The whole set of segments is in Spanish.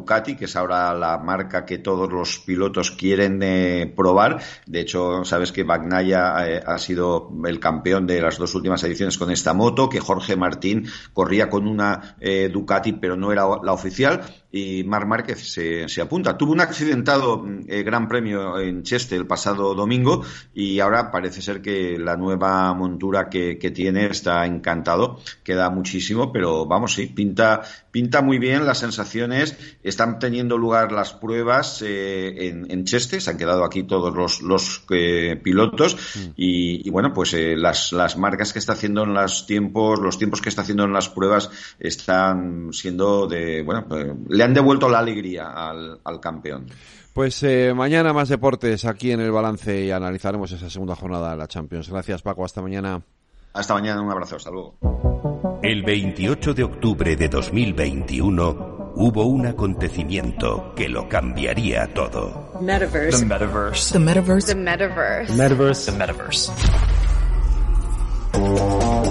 Ducati, que es ahora la marca que todos los pilotos quieren eh, probar. De hecho, sabes que Bagnaia eh, ha sido el campeón de las dos últimas ediciones con esta moto, que Jorge Martín corría con una eh, Ducati, pero no era la oficial y Mar Márquez se, se apunta. Tuvo un accidentado eh, Gran Premio en Cheste el pasado domingo y ahora parece ser que la nueva montura que, que, tiene está encantado. Queda muchísimo, pero vamos, sí, pinta, pinta muy bien las sensaciones. Están teniendo lugar las pruebas eh, en, Cheste, se han quedado aquí todos los, los eh, pilotos mm. y, y, bueno, pues eh, las, las marcas que está haciendo en los tiempos, los tiempos que está haciendo en las pruebas están siendo de, bueno, le han devuelto la alegría al, al campeón. Pues eh, mañana más deportes aquí en el balance y analizaremos esa segunda jornada de la Champions. Gracias Paco, hasta mañana. Hasta mañana, un abrazo, hasta luego. El 28 de octubre de 2021 hubo un acontecimiento que lo cambiaría todo. Metaverse. The metaverse. The metaverse. The metaverse. The metaverse. The metaverse.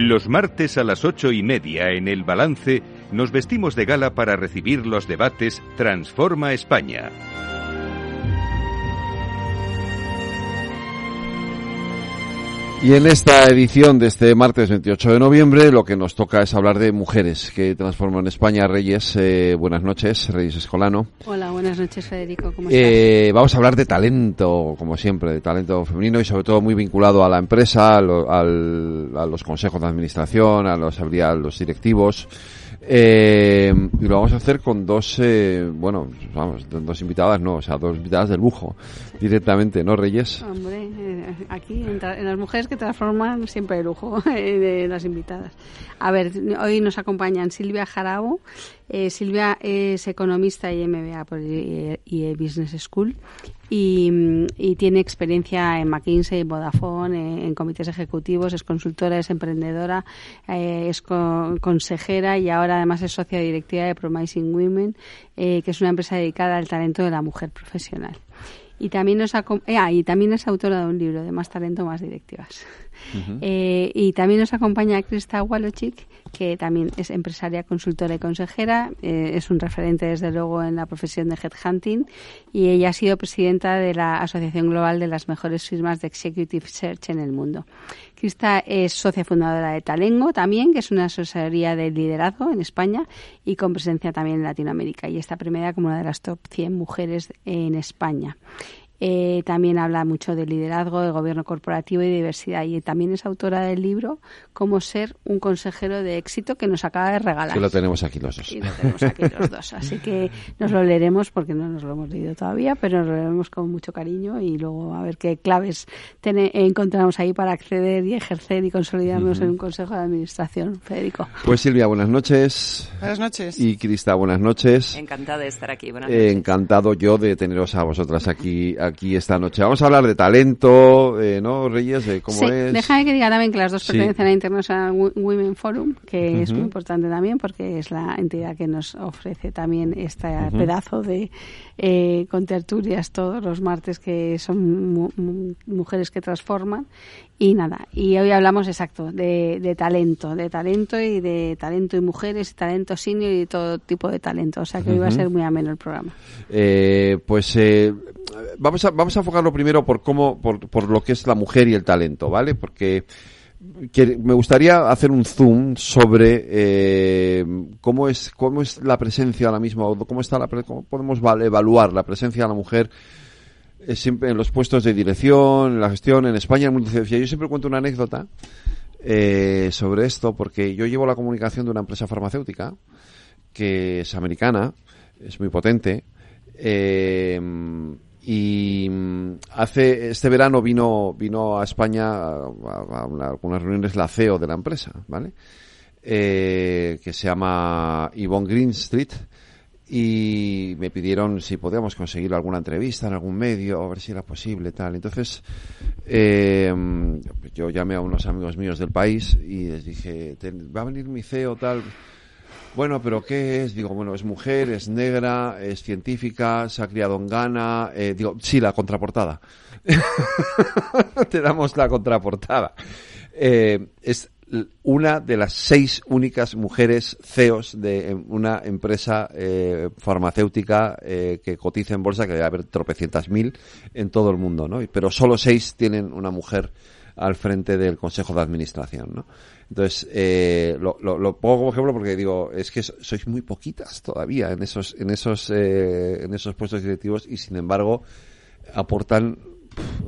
Los martes a las ocho y media en el balance nos vestimos de gala para recibir los debates Transforma España. Y en esta edición de este martes 28 de noviembre lo que nos toca es hablar de mujeres que transforman España. Reyes, eh, buenas noches, Reyes Escolano. Hola, buenas noches Federico, ¿cómo eh, estás? Vamos a hablar de talento, como siempre, de talento femenino y sobre todo muy vinculado a la empresa, a, lo, al, a los consejos de administración, a los, a los directivos. Eh, y lo vamos a hacer con dos, eh, bueno, vamos, dos invitadas, no, o sea, dos invitadas de lujo, directamente, ¿no, Reyes? Hombre, eh, aquí, en, las mujeres que transforman siempre de lujo eh, de las invitadas. A ver, hoy nos acompañan Silvia Jarabo. Eh, Silvia es economista y MBA por IE Business School y, y, tiene experiencia en McKinsey, Vodafone, en, en, comités ejecutivos, es consultora, es emprendedora, eh, es co consejera y ahora además es socia directiva de Promising Women, eh, que es una empresa dedicada al talento de la mujer profesional. Y también, nos eh, ah, y también es autora de un libro de Más Talento, Más Directivas. Uh -huh. eh, y también nos acompaña Krista Walochik, que también es empresaria, consultora y consejera. Eh, es un referente, desde luego, en la profesión de headhunting. Y ella ha sido presidenta de la Asociación Global de las mejores firmas de Executive Search en el mundo. Krista es socia fundadora de Talengo también, que es una asesoría de liderazgo en España y con presencia también en Latinoamérica. Y está premiada como una de las top 100 mujeres en España. Eh, también habla mucho de liderazgo, de gobierno corporativo y de diversidad. Y también es autora del libro Cómo ser un consejero de éxito que nos acaba de regalar. Que lo tenemos aquí los dos. Y lo tenemos aquí los dos. Así que nos lo leeremos porque no nos lo hemos leído todavía, pero nos lo leeremos con mucho cariño y luego a ver qué claves encontramos ahí para acceder y ejercer y consolidarnos uh -huh. en un consejo de administración. Federico. Pues Silvia, buenas noches. Buenas noches. Y Crista, buenas noches. Encantada de estar aquí. Buenas noches. Eh, encantado yo de teneros a vosotras aquí aquí esta noche. Vamos a hablar de talento, eh, ¿no, Reyes? De cómo sí, es. Déjame que diga también que las dos sí. pertenecen a International Women Forum, que uh -huh. es muy importante también porque es la entidad que nos ofrece también este uh -huh. pedazo de eh, con tertulias todos los martes que son mu mujeres que transforman y nada, y hoy hablamos exacto de, de, talento, de talento y de talento y mujeres, talento senior y todo tipo de talento. O sea que uh -huh. hoy va a ser muy ameno el programa. Eh, pues eh, vamos, a, vamos a enfocarlo primero por cómo, por, por lo que es la mujer y el talento, ¿vale? Porque me gustaría hacer un zoom sobre eh, cómo es cómo es la presencia ahora mismo, cómo está la cómo podemos evaluar la presencia de la mujer siempre en los puestos de dirección, en la gestión en España. Yo siempre cuento una anécdota eh, sobre esto porque yo llevo la comunicación de una empresa farmacéutica que es americana, es muy potente. Eh, y hace este verano vino vino a España a, algunas reuniones la CEO de la empresa, ¿vale? Eh, que se llama Yvonne Greenstreet y me pidieron si podíamos conseguir alguna entrevista en algún medio, a ver si era posible, tal. Entonces, eh, yo llamé a unos amigos míos del país y les dije, va a venir mi CEO, tal. Bueno, pero ¿qué es? Digo, bueno, es mujer, es negra, es científica, se ha criado en Ghana. Eh, digo, sí, la contraportada. Te damos la contraportada. Eh, es una de las seis únicas mujeres CEOs de una empresa eh, farmacéutica eh, que cotiza en bolsa, que debe haber tropecientas mil en todo el mundo, ¿no? Pero solo seis tienen una mujer al frente del Consejo de Administración, ¿no? Entonces, eh, lo, lo, pongo como ejemplo porque digo, es que sois muy poquitas todavía en esos, en esos, eh, en esos puestos directivos y sin embargo aportan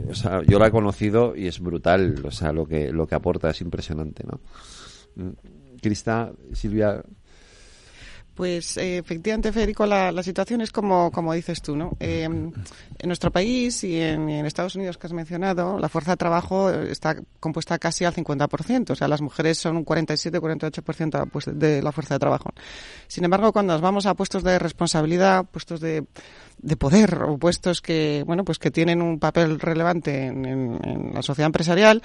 o sea, yo la he conocido y es brutal, o sea, lo que, lo que aporta es impresionante, ¿no? Mm, Crista, Silvia, pues eh, efectivamente, Federico, la, la, situación es como, como dices tú, ¿no? Eh, en nuestro país y en, Estados Unidos que has mencionado, la fuerza de trabajo está compuesta casi al 50%, o sea, las mujeres son un 47-48% pues, de la fuerza de trabajo. Sin embargo, cuando nos vamos a puestos de responsabilidad, puestos de, de poder o puestos que, bueno, pues que tienen un papel relevante en, en, la sociedad empresarial,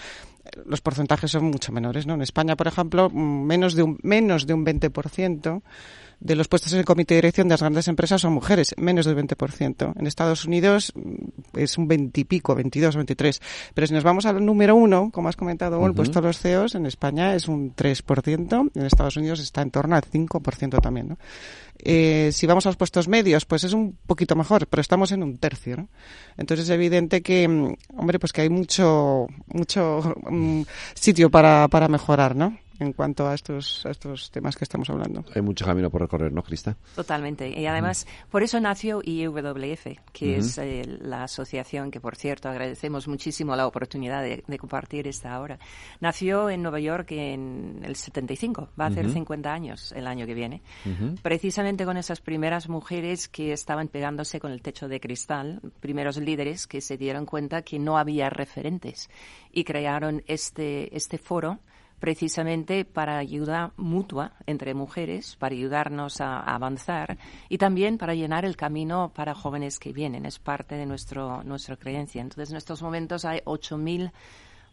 los porcentajes son mucho menores, ¿no? En España, por ejemplo, menos de un, menos de un 20% de los puestos en el comité de dirección de las grandes empresas son mujeres, menos del 20%. En Estados Unidos mm, es un 20 y pico, 22, 23. Pero si nos vamos al número uno, como has comentado, el puesto de los CEOs, en España es un 3%, en Estados Unidos está en torno al 5% también, ¿no? Eh, si vamos a los puestos medios, pues es un poquito mejor, pero estamos en un tercio, ¿no? Entonces es evidente que, mm, hombre, pues que hay mucho, mucho um, sitio para, para mejorar, ¿no? En cuanto a estos, a estos temas que estamos hablando. Hay mucho camino por recorrer, ¿no, Crista? Totalmente. Y además, por eso nació IWF, que es eh, la asociación que, por cierto, agradecemos muchísimo la oportunidad de, compartir esta hora. Nació en Nueva York en el 75, va a hacer 50 años el año que viene, precisamente con esas primeras mujeres que estaban pegándose con el techo de cristal, primeros líderes que se dieron cuenta que no había referentes y crearon este, este foro precisamente para ayuda mutua entre mujeres, para ayudarnos a, avanzar y también para llenar el camino para jóvenes que vienen. Es parte de nuestro, nuestra creencia. Entonces, en estos momentos hay 8.000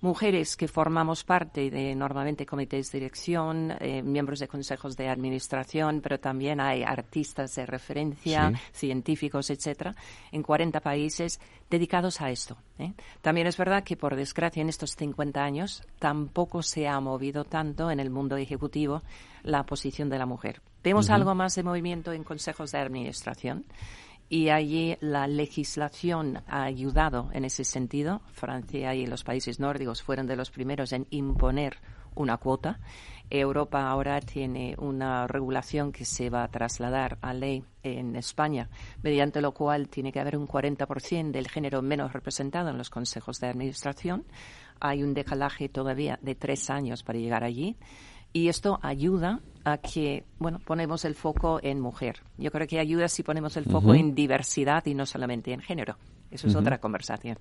mujeres que formamos parte de normalmente comités de dirección, eh, miembros de consejos de administración, pero también hay artistas de referencia, científicos, etcétera, en 40 países dedicados a esto. ¿eh? También es verdad que, por desgracia, en estos 50 años tampoco se ha movido tanto en el mundo ejecutivo la posición de la mujer. Vemos algo más de movimiento en consejos de administración y allí la legislación ha ayudado en ese sentido. Francia y los países nórdicos fueron de los primeros en imponer una cuota. Europa ahora tiene una regulación que se va a trasladar a ley en España, mediante lo cual tiene que haber un 40% del género menos representado en los consejos de administración. Hay un decalaje todavía de tres años para llegar allí y esto ayuda a que, bueno, ponemos el foco en mujer. Yo creo que ayuda si ponemos el foco en diversidad y no solamente en género. Eso es otra conversación.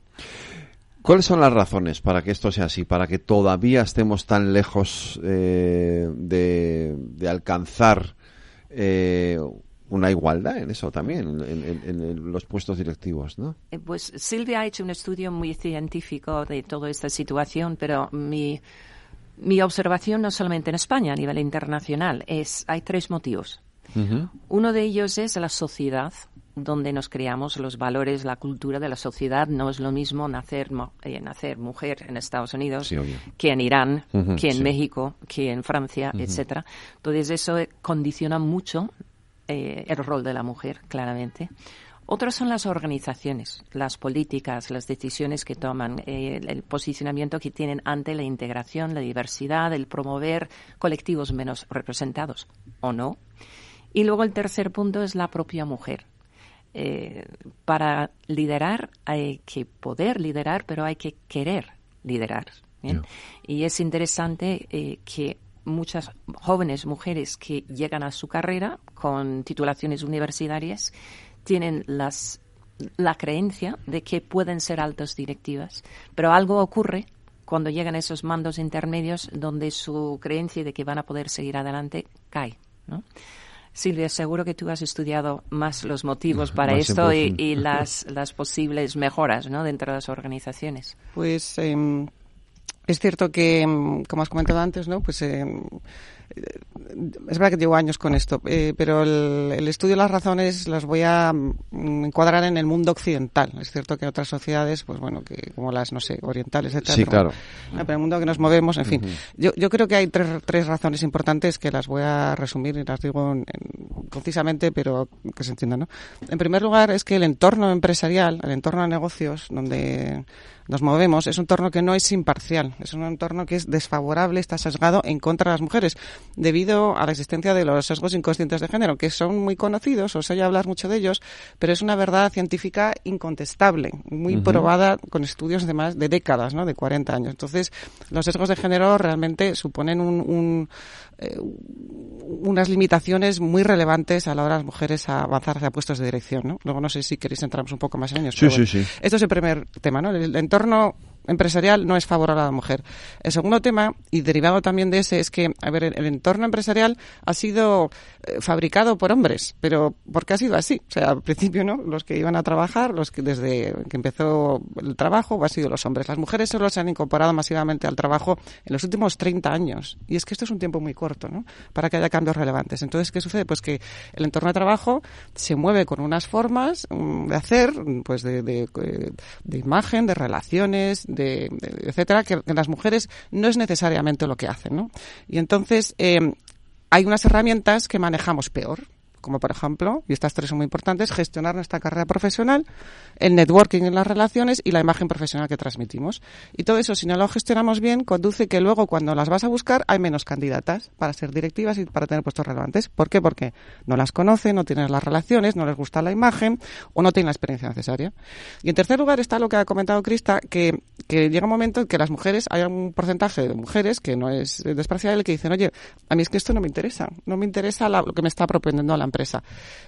¿Cuáles son las razones para que esto sea así, para que todavía estemos tan lejos eh, de, alcanzar eh, una igualdad en eso también, en, los puestos directivos, ¿no? Eh, pues Silvia ha hecho un estudio muy científico de toda esta situación, pero mi mi observación no solamente en España, a nivel internacional, es hay tres motivos. Uno de ellos es la sociedad, donde nos creamos los valores, la cultura de la sociedad. No es lo mismo nacer, eh, nacer mujer en Estados Unidos que en Irán, que en México, que en Francia, etcétera. Entonces eso condiciona mucho eh, el rol de la mujer, claramente. Otras son las organizaciones, las políticas, las decisiones que toman, eh, el posicionamiento que tienen ante la integración, la diversidad, el promover colectivos menos representados, ¿o no? Y luego el tercer punto es la propia mujer. Eh, para liderar hay que poder liderar, pero hay que querer liderar. Y es interesante eh, que muchas jóvenes mujeres que llegan a su carrera con titulaciones universitarias tienen las, la creencia de que pueden ser altas directivas, pero algo ocurre cuando llegan esos mandos intermedios donde su creencia de que van a poder seguir adelante cae. ¿no? Silvia, seguro que tú has estudiado más los motivos para esto y, las, las posibles mejoras ¿no? dentro de las organizaciones. Pues em, es cierto que, em, como has comentado antes, ¿no? pues em, es verdad que llevo años con esto, eh, pero el, estudio de las razones las voy a mm, encuadrar en el mundo occidental. Es cierto que otras sociedades, pues bueno, que como las, no sé, orientales, etc. Sí, claro. pero en el mundo que nos movemos, en fin. yo, yo creo que hay tres, tres razones importantes que las voy a resumir y las digo concisamente, pero que se entiendan, ¿no? En primer lugar, es que el entorno empresarial, el entorno de negocios, donde nos movemos, es un entorno que no es imparcial, es un entorno que es desfavorable, está sesgado en contra de las mujeres, debido a la existencia de los sesgos inconscientes de género, que son muy conocidos, os oye hablar mucho de ellos, pero es una verdad científica incontestable, muy probada con estudios de más de décadas, ¿no? de 40 años. Entonces, los sesgos de género realmente suponen un, eh, unas limitaciones muy relevantes a la hora de las mujeres a avanzar hacia puestos de dirección. ¿no? Luego no sé si queréis entramos un poco más en ellos. Sí, sí, sí. Esto es el primer tema, ¿no? El entorno empresarial no es favorable a la mujer. El segundo tema, y derivado también de ese, es que, a ver, el, entorno empresarial ha sido eh, fabricado por hombres, pero porque ha sido así. O sea, al principio, ¿no? Los que iban a trabajar, los que desde que empezó el trabajo, han sido los hombres. Las mujeres solo se han incorporado masivamente al trabajo en los últimos 30 años. Y es que esto es un tiempo muy corto, ¿no? Para que haya cambios relevantes. Entonces, ¿qué sucede? Pues que el entorno de trabajo se mueve con unas formas mm, de hacer, pues de, de, de imagen, de relaciones, de, etcétera, que, las mujeres no es necesariamente lo que hacen, ¿no? Y entonces eh, hay unas herramientas que manejamos peor como por ejemplo, y estas tres son muy importantes, gestionar nuestra carrera profesional, el networking en las relaciones y la imagen profesional que transmitimos. Y todo eso, si no lo gestionamos bien, conduce que luego cuando las vas a buscar hay menos candidatas para ser directivas y para tener puestos relevantes. ¿Por qué? Porque no las conocen, no tienen las relaciones, no les gusta la imagen o no tienen la experiencia necesaria. Y en tercer lugar está lo que ha comentado Crista, que, que llega un momento en que las mujeres, hay un porcentaje de mujeres que no es despreciable que dicen, oye, a mí es que esto no me interesa, no me interesa lo que me está proponiendo la empresa.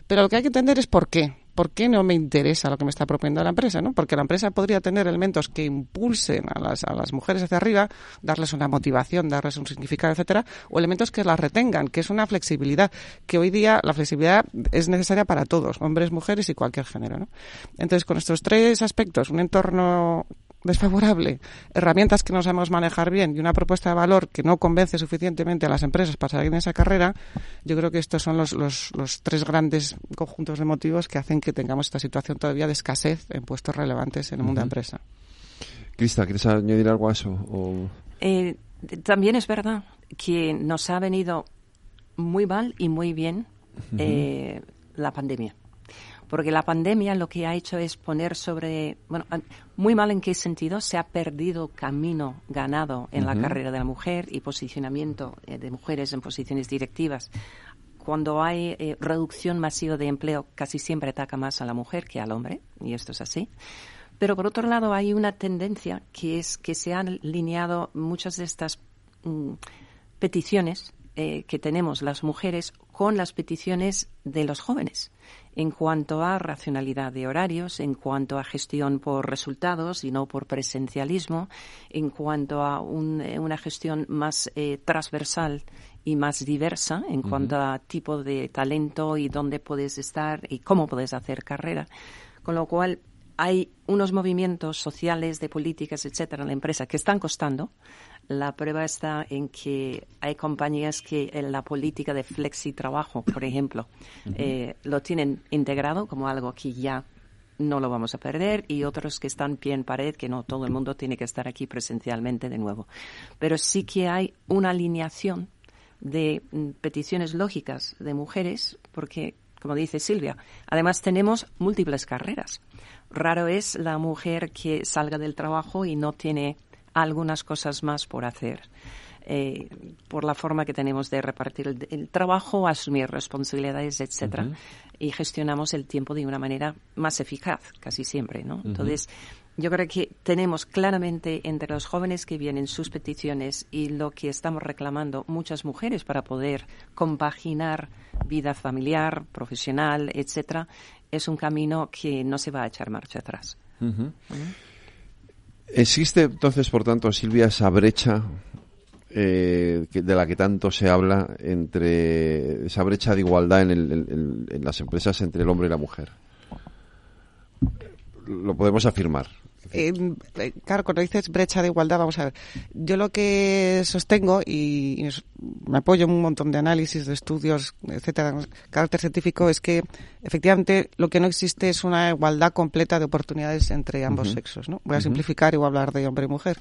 Pero lo que hay que entender es por qué. ¿Por qué no me interesa lo que me está proponiendo la empresa? ¿no? Porque la empresa podría tener elementos que impulsen a las, a las mujeres hacia arriba, darles una motivación, darles un significado, etcétera, o elementos que las retengan, que es una flexibilidad, que hoy día la flexibilidad es necesaria para todos, hombres, mujeres y cualquier género. ¿no? Entonces, con estos tres aspectos, un entorno desfavorable, herramientas que no sabemos manejar bien y una propuesta de valor que no convence suficientemente a las empresas para salir en esa carrera, yo creo que estos son los, los, los tres grandes conjuntos de motivos que hacen que tengamos esta situación todavía de escasez en puestos relevantes en el mundo de la empresa. Crista, ¿quieres añadir algo a eso? Eh, también es verdad que nos ha venido muy mal y muy bien eh, la pandemia porque la pandemia lo que ha hecho es poner sobre, bueno, muy mal en qué sentido, se ha perdido camino ganado en la carrera de la mujer y posicionamiento eh, de mujeres en posiciones directivas. Cuando hay eh, reducción masiva de empleo, casi siempre ataca más a la mujer que al hombre, y esto es así. Pero por otro lado, hay una tendencia que es que se han alineado muchas de estas mm, peticiones eh, que tenemos las mujeres con las peticiones de los jóvenes en cuanto a racionalidad de horarios, en cuanto a gestión por resultados y no por presencialismo, en cuanto a eh, una gestión más eh, transversal y más diversa en cuanto a tipo de talento y dónde puedes estar y cómo puedes hacer carrera. Con lo cual, hay unos movimientos sociales, de políticas, etcétera, en la empresa que están costando. La prueba está en que hay compañías que en la política de flexi trabajo, por ejemplo, eh, lo tienen integrado como algo que ya no lo vamos a perder y otros que están pie en pared, que no todo el mundo tiene que estar aquí presencialmente de nuevo. Pero sí que hay una alineación de mm, peticiones lógicas de mujeres, porque como dice Silvia. Además, tenemos múltiples carreras. Raro es la mujer que salga del trabajo y no tiene algunas cosas más por hacer. Eh, por la forma que tenemos de repartir el, trabajo, asumir responsabilidades, etcétera, y gestionamos el tiempo de una manera más eficaz, casi siempre, ¿no? Entonces, yo creo que tenemos claramente entre los jóvenes que vienen sus peticiones y lo que estamos reclamando muchas mujeres para poder compaginar vida familiar, profesional, etcétera, es un camino que no se va a echar marcha atrás. ¿Existe entonces, por tanto, Silvia, esa brecha eh, de la que tanto se habla entre esa brecha de igualdad en las empresas entre el hombre y la mujer? Lo podemos afirmar. Eh, claro, cuando dices brecha de igualdad, vamos a ver. Yo lo que sostengo y, me apoyo en un montón de análisis, de estudios, etcétera, carácter científico, es que efectivamente lo que no existe es una igualdad completa de oportunidades entre ambos sexos. ¿no? Voy a simplificar y voy a hablar de hombre y mujer.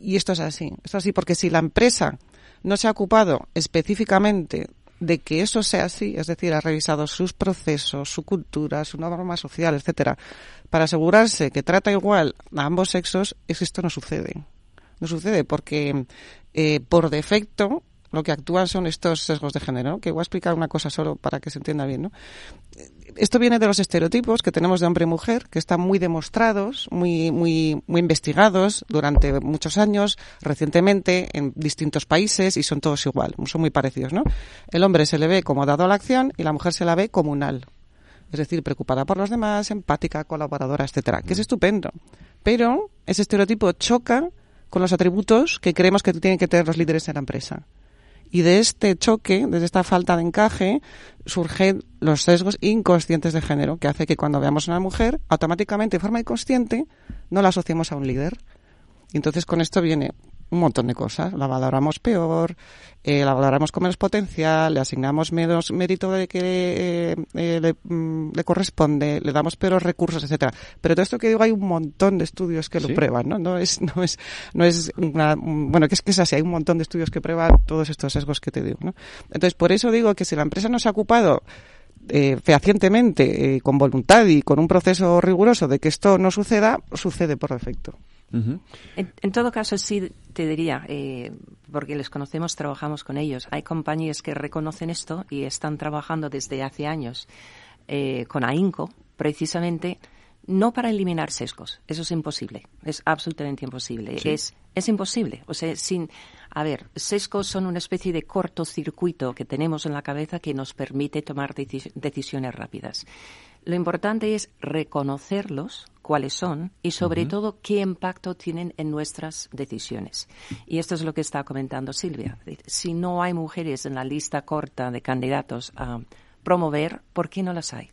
Y esto es así. Esto es así porque si la empresa no se ha ocupado específicamente de que eso sea así, es decir, ha revisado sus procesos, su cultura, su norma social, etcétera, para asegurarse que trata igual a ambos sexos, es esto no sucede. No sucede porque eh, por defecto lo que actúan son estos sesgos de género, que voy a explicar una cosa solo para que se entienda bien, ¿no? Esto viene de los estereotipos que tenemos de hombre y mujer, que están muy demostrados, muy, muy, muy investigados durante muchos años, recientemente, en distintos países, y son todos igual, son muy parecidos, ¿no? El hombre se le ve como dado a la acción y la mujer se la ve comunal. Es decir, preocupada por los demás, empática, colaboradora, etcétera, que es estupendo. Pero ese estereotipo choca con los atributos que creemos que tienen que tener los líderes en la empresa. Y de este choque, de esta falta de encaje, surgen los sesgos inconscientes de género, que hace que cuando veamos a una mujer, automáticamente, de forma inconsciente, no la asociemos a un líder. Y entonces con esto viene un montón de cosas. La valoramos peor, eh, la valoramos con menos potencial, le asignamos menos mérito de que eh, eh, mm, le, corresponde, le damos peores recursos, etcétera. Pero todo esto que digo hay un montón de estudios que lo prueban, ¿no? No es, no es, no es una, bueno, que es que es así, hay un montón de estudios que prueban todos estos sesgos que te digo, ¿no? Entonces, por eso digo que si la empresa no se ha ocupado eh, fehacientemente, con voluntad y con un proceso riguroso de que esto no suceda, sucede por defecto en, todo caso, sí te diría, eh, porque les conocemos, trabajamos con ellos. Hay compañías que reconocen esto y están trabajando desde hace años eh, con AINCO, precisamente no para eliminar sesgos. Eso es imposible. Es absolutamente imposible. Es, es imposible. O sea, sin. A ver, sesgos son una especie de cortocircuito que tenemos en la cabeza que nos permite tomar decisiones rápidas. Lo importante es reconocerlos, cuáles son y sobre todo qué impacto tienen en nuestras decisiones. Y esto es lo que está comentando Silvia. Si no hay mujeres en la lista corta de candidatos a promover, ¿por qué no las hay?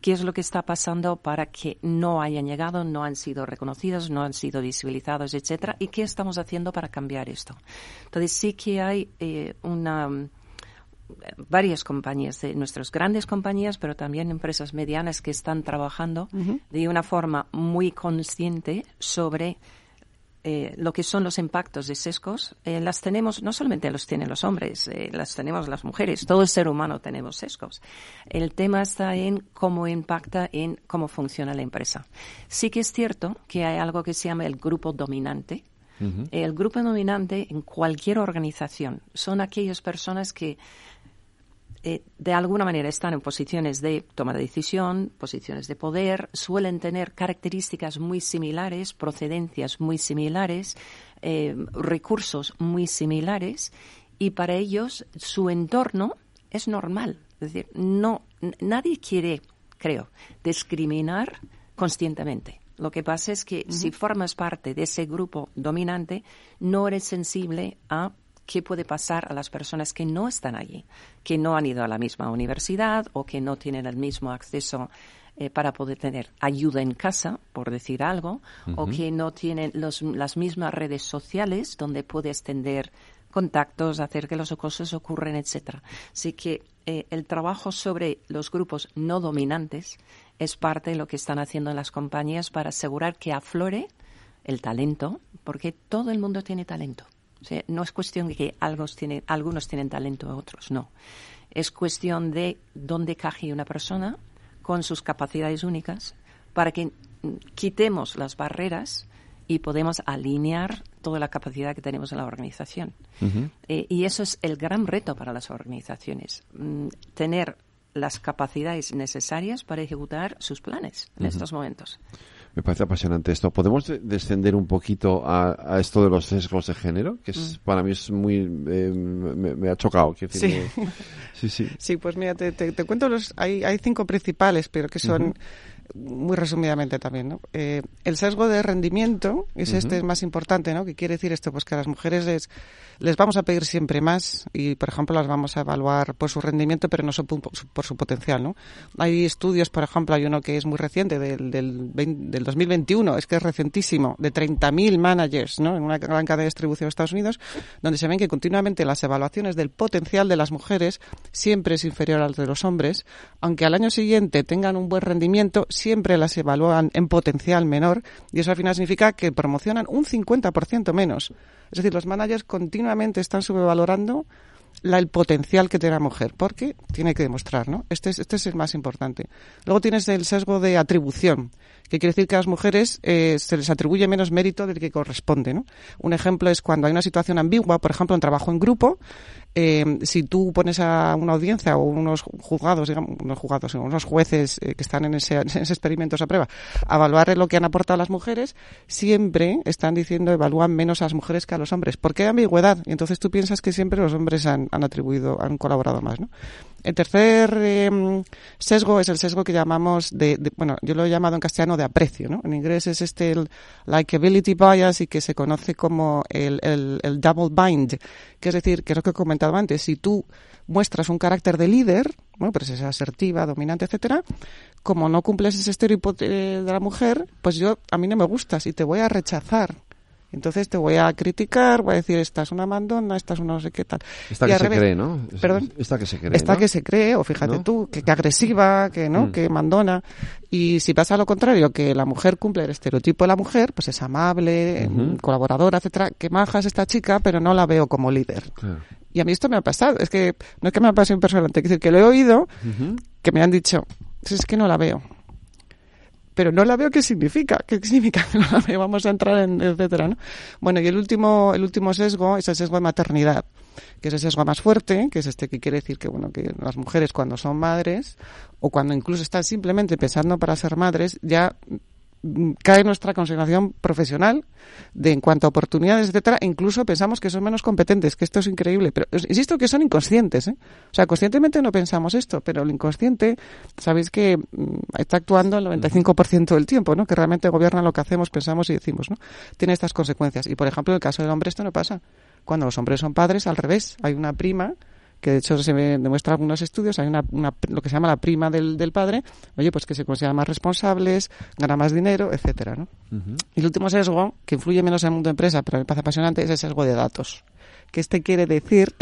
¿Qué es lo que está pasando para que no hayan llegado, no han sido reconocidos, no han sido visibilizados, etcétera? ¿Y qué estamos haciendo para cambiar esto? Entonces sí que hay eh, una varias compañías, de nuestras grandes compañías, pero también empresas medianas que están trabajando de una forma muy consciente sobre eh, lo que son los impactos de sesgos. Eh, las tenemos, no solamente los tienen los hombres, eh, las tenemos las mujeres, todo el ser humano tenemos sesgos. El tema está en cómo impacta en cómo funciona la empresa. Sí que es cierto que hay algo que se llama el grupo dominante, el grupo dominante en cualquier organización son aquellas personas que eh, de alguna manera están en posiciones de toma de decisión, posiciones de poder, suelen tener características muy similares, procedencias muy similares, eh, recursos muy similares y para ellos su entorno es normal. Es decir, no, nadie quiere, creo, discriminar conscientemente. Lo que pasa es que si formas parte de ese grupo dominante, no eres sensible a qué puede pasar a las personas que no están allí, que no han ido a la misma universidad o que no tienen el mismo acceso eh, para poder tener ayuda en casa, por decir algo, o que no tienen las mismas redes sociales donde puedes tener contactos, hacer que los cosas ocurren, etcétera. Así que eh, el trabajo sobre los grupos no dominantes es parte de lo que están haciendo las compañías para asegurar que aflore el talento, porque todo el mundo tiene talento no es cuestión de que algunos tienen, algunos tienen talento, otros no. Es cuestión de dónde caje una persona con sus capacidades únicas para que quitemos las barreras y podemos alinear toda la capacidad que tenemos en la organización. Eh, y eso es el gran reto para las organizaciones, mm, tener las capacidades necesarias para ejecutar sus planes en estos momentos. Me parece apasionante esto. ¿Podemos descender un poquito a, esto de los sesgos de género? Que es, mm. para mí es muy... Eh, me, ha chocado. sí. sí, sí. Sí, pues mira, te, cuento los... Hay, hay cinco principales, pero que son muy resumidamente también, ¿no? Eh, el sesgo de rendimiento es este más importante, ¿no? ¿Qué quiere decir esto? Pues que a las mujeres les, les vamos a pedir siempre más y, por ejemplo, las vamos a evaluar por su rendimiento, pero no por su potencial, ¿no? Hay estudios, por ejemplo, hay uno que es muy reciente, del, del, del 2021, es que es recientísimo, de 30.000 managers, ¿no? En una gran cadena de distribución de Estados Unidos, donde se ven que continuamente las evaluaciones del potencial de las mujeres siempre es inferior al de los hombres, aunque al año siguiente tengan un buen rendimiento, siempre las evalúan en potencial menor y eso al final significa que promocionan un 50% menos. Es decir, los managers continuamente están subvalorando la, el potencial que tiene la mujer, porque tiene que demostrar, ¿no? Este es, este es el más importante. Luego tienes el sesgo de atribución, que quiere decir que a las mujeres eh, se les atribuye menos mérito del que corresponde, ¿no? Un ejemplo es cuando hay una situación ambigua, por ejemplo, en trabajo en grupo, eh, si tú pones a una audiencia o unos juzgados, digamos, unos juzgados, unos jueces eh, que están en ese, en ese experimento, esa prueba, a evaluar lo que han aportado las mujeres, siempre están diciendo evalúan menos a las mujeres que a los hombres. porque hay ambigüedad? Y entonces tú piensas que siempre los hombres han, han atribuido, han colaborado más, ¿no? El tercer em, sesgo es el sesgo que llamamos de, bueno, yo lo he llamado en castellano de aprecio, ¿no? En inglés es este el likability bias y que se conoce como el, el, double bind, que es decir, que es lo que he antes, si tú muestras un carácter de líder, bueno, pues es asertiva, dominante, etcétera, como no cumples ese estereotipo de la mujer, pues yo, a mí no me gustas y te voy a rechazar. Entonces te voy a criticar, voy a decir, esta es una mandona, esta es una no sé qué tal. Esta que se cree, ¿no? Perdón. Esta que se cree. Esta que se cree, o fíjate tú, que, agresiva, que no, mm. que mandona. Y si pasa lo contrario, que la mujer cumple el estereotipo de la mujer, pues es amable, colaboradora, etcétera, que maja es esta chica, pero no la veo como líder. Y a mí esto me ha pasado. Es que no es que me ha pasado personalmente, es decir, que lo he oído, que me han dicho, es que no la veo pero no la veo qué significa, qué significa veo, vamos a entrar en etcétera, ¿no? Bueno, y el último, el último sesgo es el sesgo de maternidad, que es el sesgo más fuerte, que es este que quiere decir que bueno, que las mujeres cuando son madres o cuando incluso están simplemente pensando para ser madres, ya cae nuestra consideración profesional de en cuanto a oportunidades, etcétera, e incluso pensamos que son menos competentes, que esto es increíble, pero insisto que son inconscientes, ¿eh? O sea, conscientemente no pensamos esto, pero el inconsciente, sabéis que mm, está actuando el 95% del tiempo, ¿no? Que realmente gobierna lo que hacemos, pensamos y decimos, ¿no? Tiene estas consecuencias. Y por ejemplo, en el caso del hombre esto no pasa. Cuando los hombres son padres, al revés, hay una prima que de hecho se demuestra algunos estudios, hay una, lo que se llama la prima del, del, padre, oye, pues que se consideran más responsables, gana más dinero, etcétera, ¿no? Y el último sesgo, que influye menos en el mundo de empresa, pero me parece apasionante, es el sesgo de datos. Que este quiere decir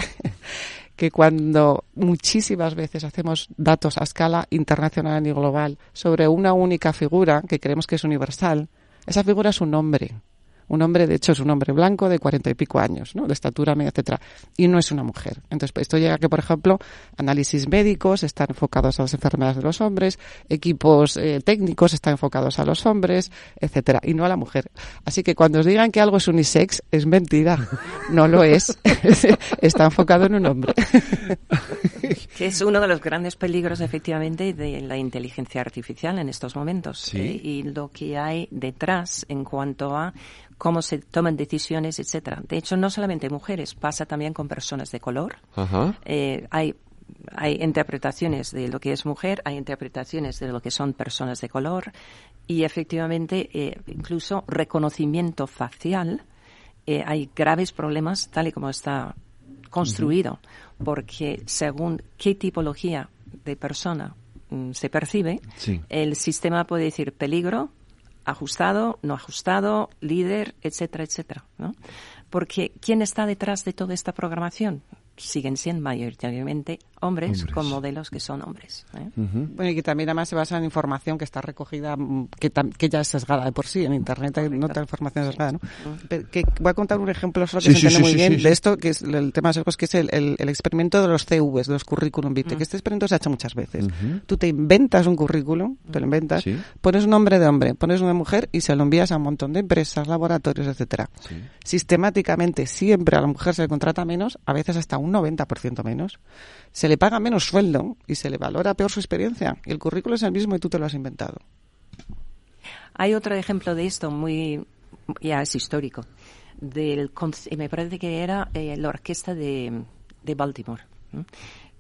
que cuando muchísimas veces hacemos datos a escala internacional y global sobre una única figura que creemos que es universal, esa figura es un nombre un hombre, de hecho, es un hombre blanco de cuarenta y pico años, ¿no? De estatura media, etcétera. Y no es una mujer. Entonces, esto llega a que, por ejemplo, análisis médicos están enfocados a las enfermedades de los hombres, equipos eh, técnicos están enfocados a los hombres, etcétera, y no a la mujer. Así que cuando os digan que algo es unisex, es mentira. No lo es. Está enfocado en un hombre. que es uno de los grandes peligros, efectivamente, de la inteligencia artificial en estos momentos. ¿eh? Y lo que hay detrás en cuanto a cómo se toman decisiones, etcétera. De hecho, no solamente mujeres, pasa también con personas de color. Eh, hay hay interpretaciones de lo que es mujer, hay interpretaciones de lo que son personas de color y efectivamente eh, incluso reconocimiento facial. Eh, hay graves problemas tal y como está construido, porque según qué tipología de persona mm, se percibe, el sistema puede decir peligro, ajustado, no ajustado, líder, etcétera, etcétera, ¿no? Porque ¿quién está detrás de toda esta programación? Siguen siendo mayoritariamente hombres, con modelos que son hombres. ¿eh? Bueno, y que también además se basa en información que está recogida, mm, que, que ya es sesgada de por sí. En Internet hay nota información sesgada, ¿no? que voy a contar un ejemplo solo que se entiende muy bien de esto, que es el tema de sesgos, que es el, el, experimento de los CVs, de los currículum vitae, que este experimento se ha hecho muchas veces. Tú te inventas un currículum, te lo inventas, pones un nombre de hombre, pones una mujer y se lo envías a un montón de empresas, laboratorios, etcétera. Sistemáticamente, siempre a la mujer se le contrata menos, a veces hasta un 90% menos se le paga menos sueldo y se le valora peor su experiencia. El currículo es el mismo y tú te lo has inventado. Hay otro ejemplo de esto muy, ya es histórico, del, me parece que era eh, la orquesta de, Baltimore,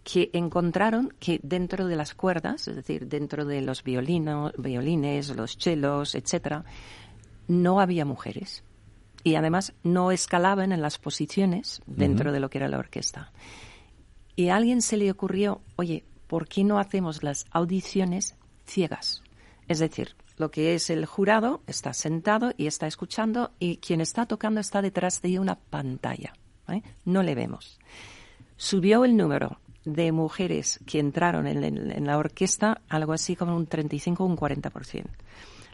que encontraron que dentro de las cuerdas, es decir, dentro de los violinos, violines, los chelos, etcétera, no había mujeres. Y además no escalaban en las posiciones dentro de lo que era la orquesta. Y alguien se le ocurrió, oye, ¿por qué no hacemos las audiciones ciegas? Es decir, lo que es el jurado está sentado y está escuchando y quien está tocando está detrás de una pantalla. ¿eh? No le vemos. Subió el número de mujeres que entraron en, la orquesta algo así como un 35 o un 40%.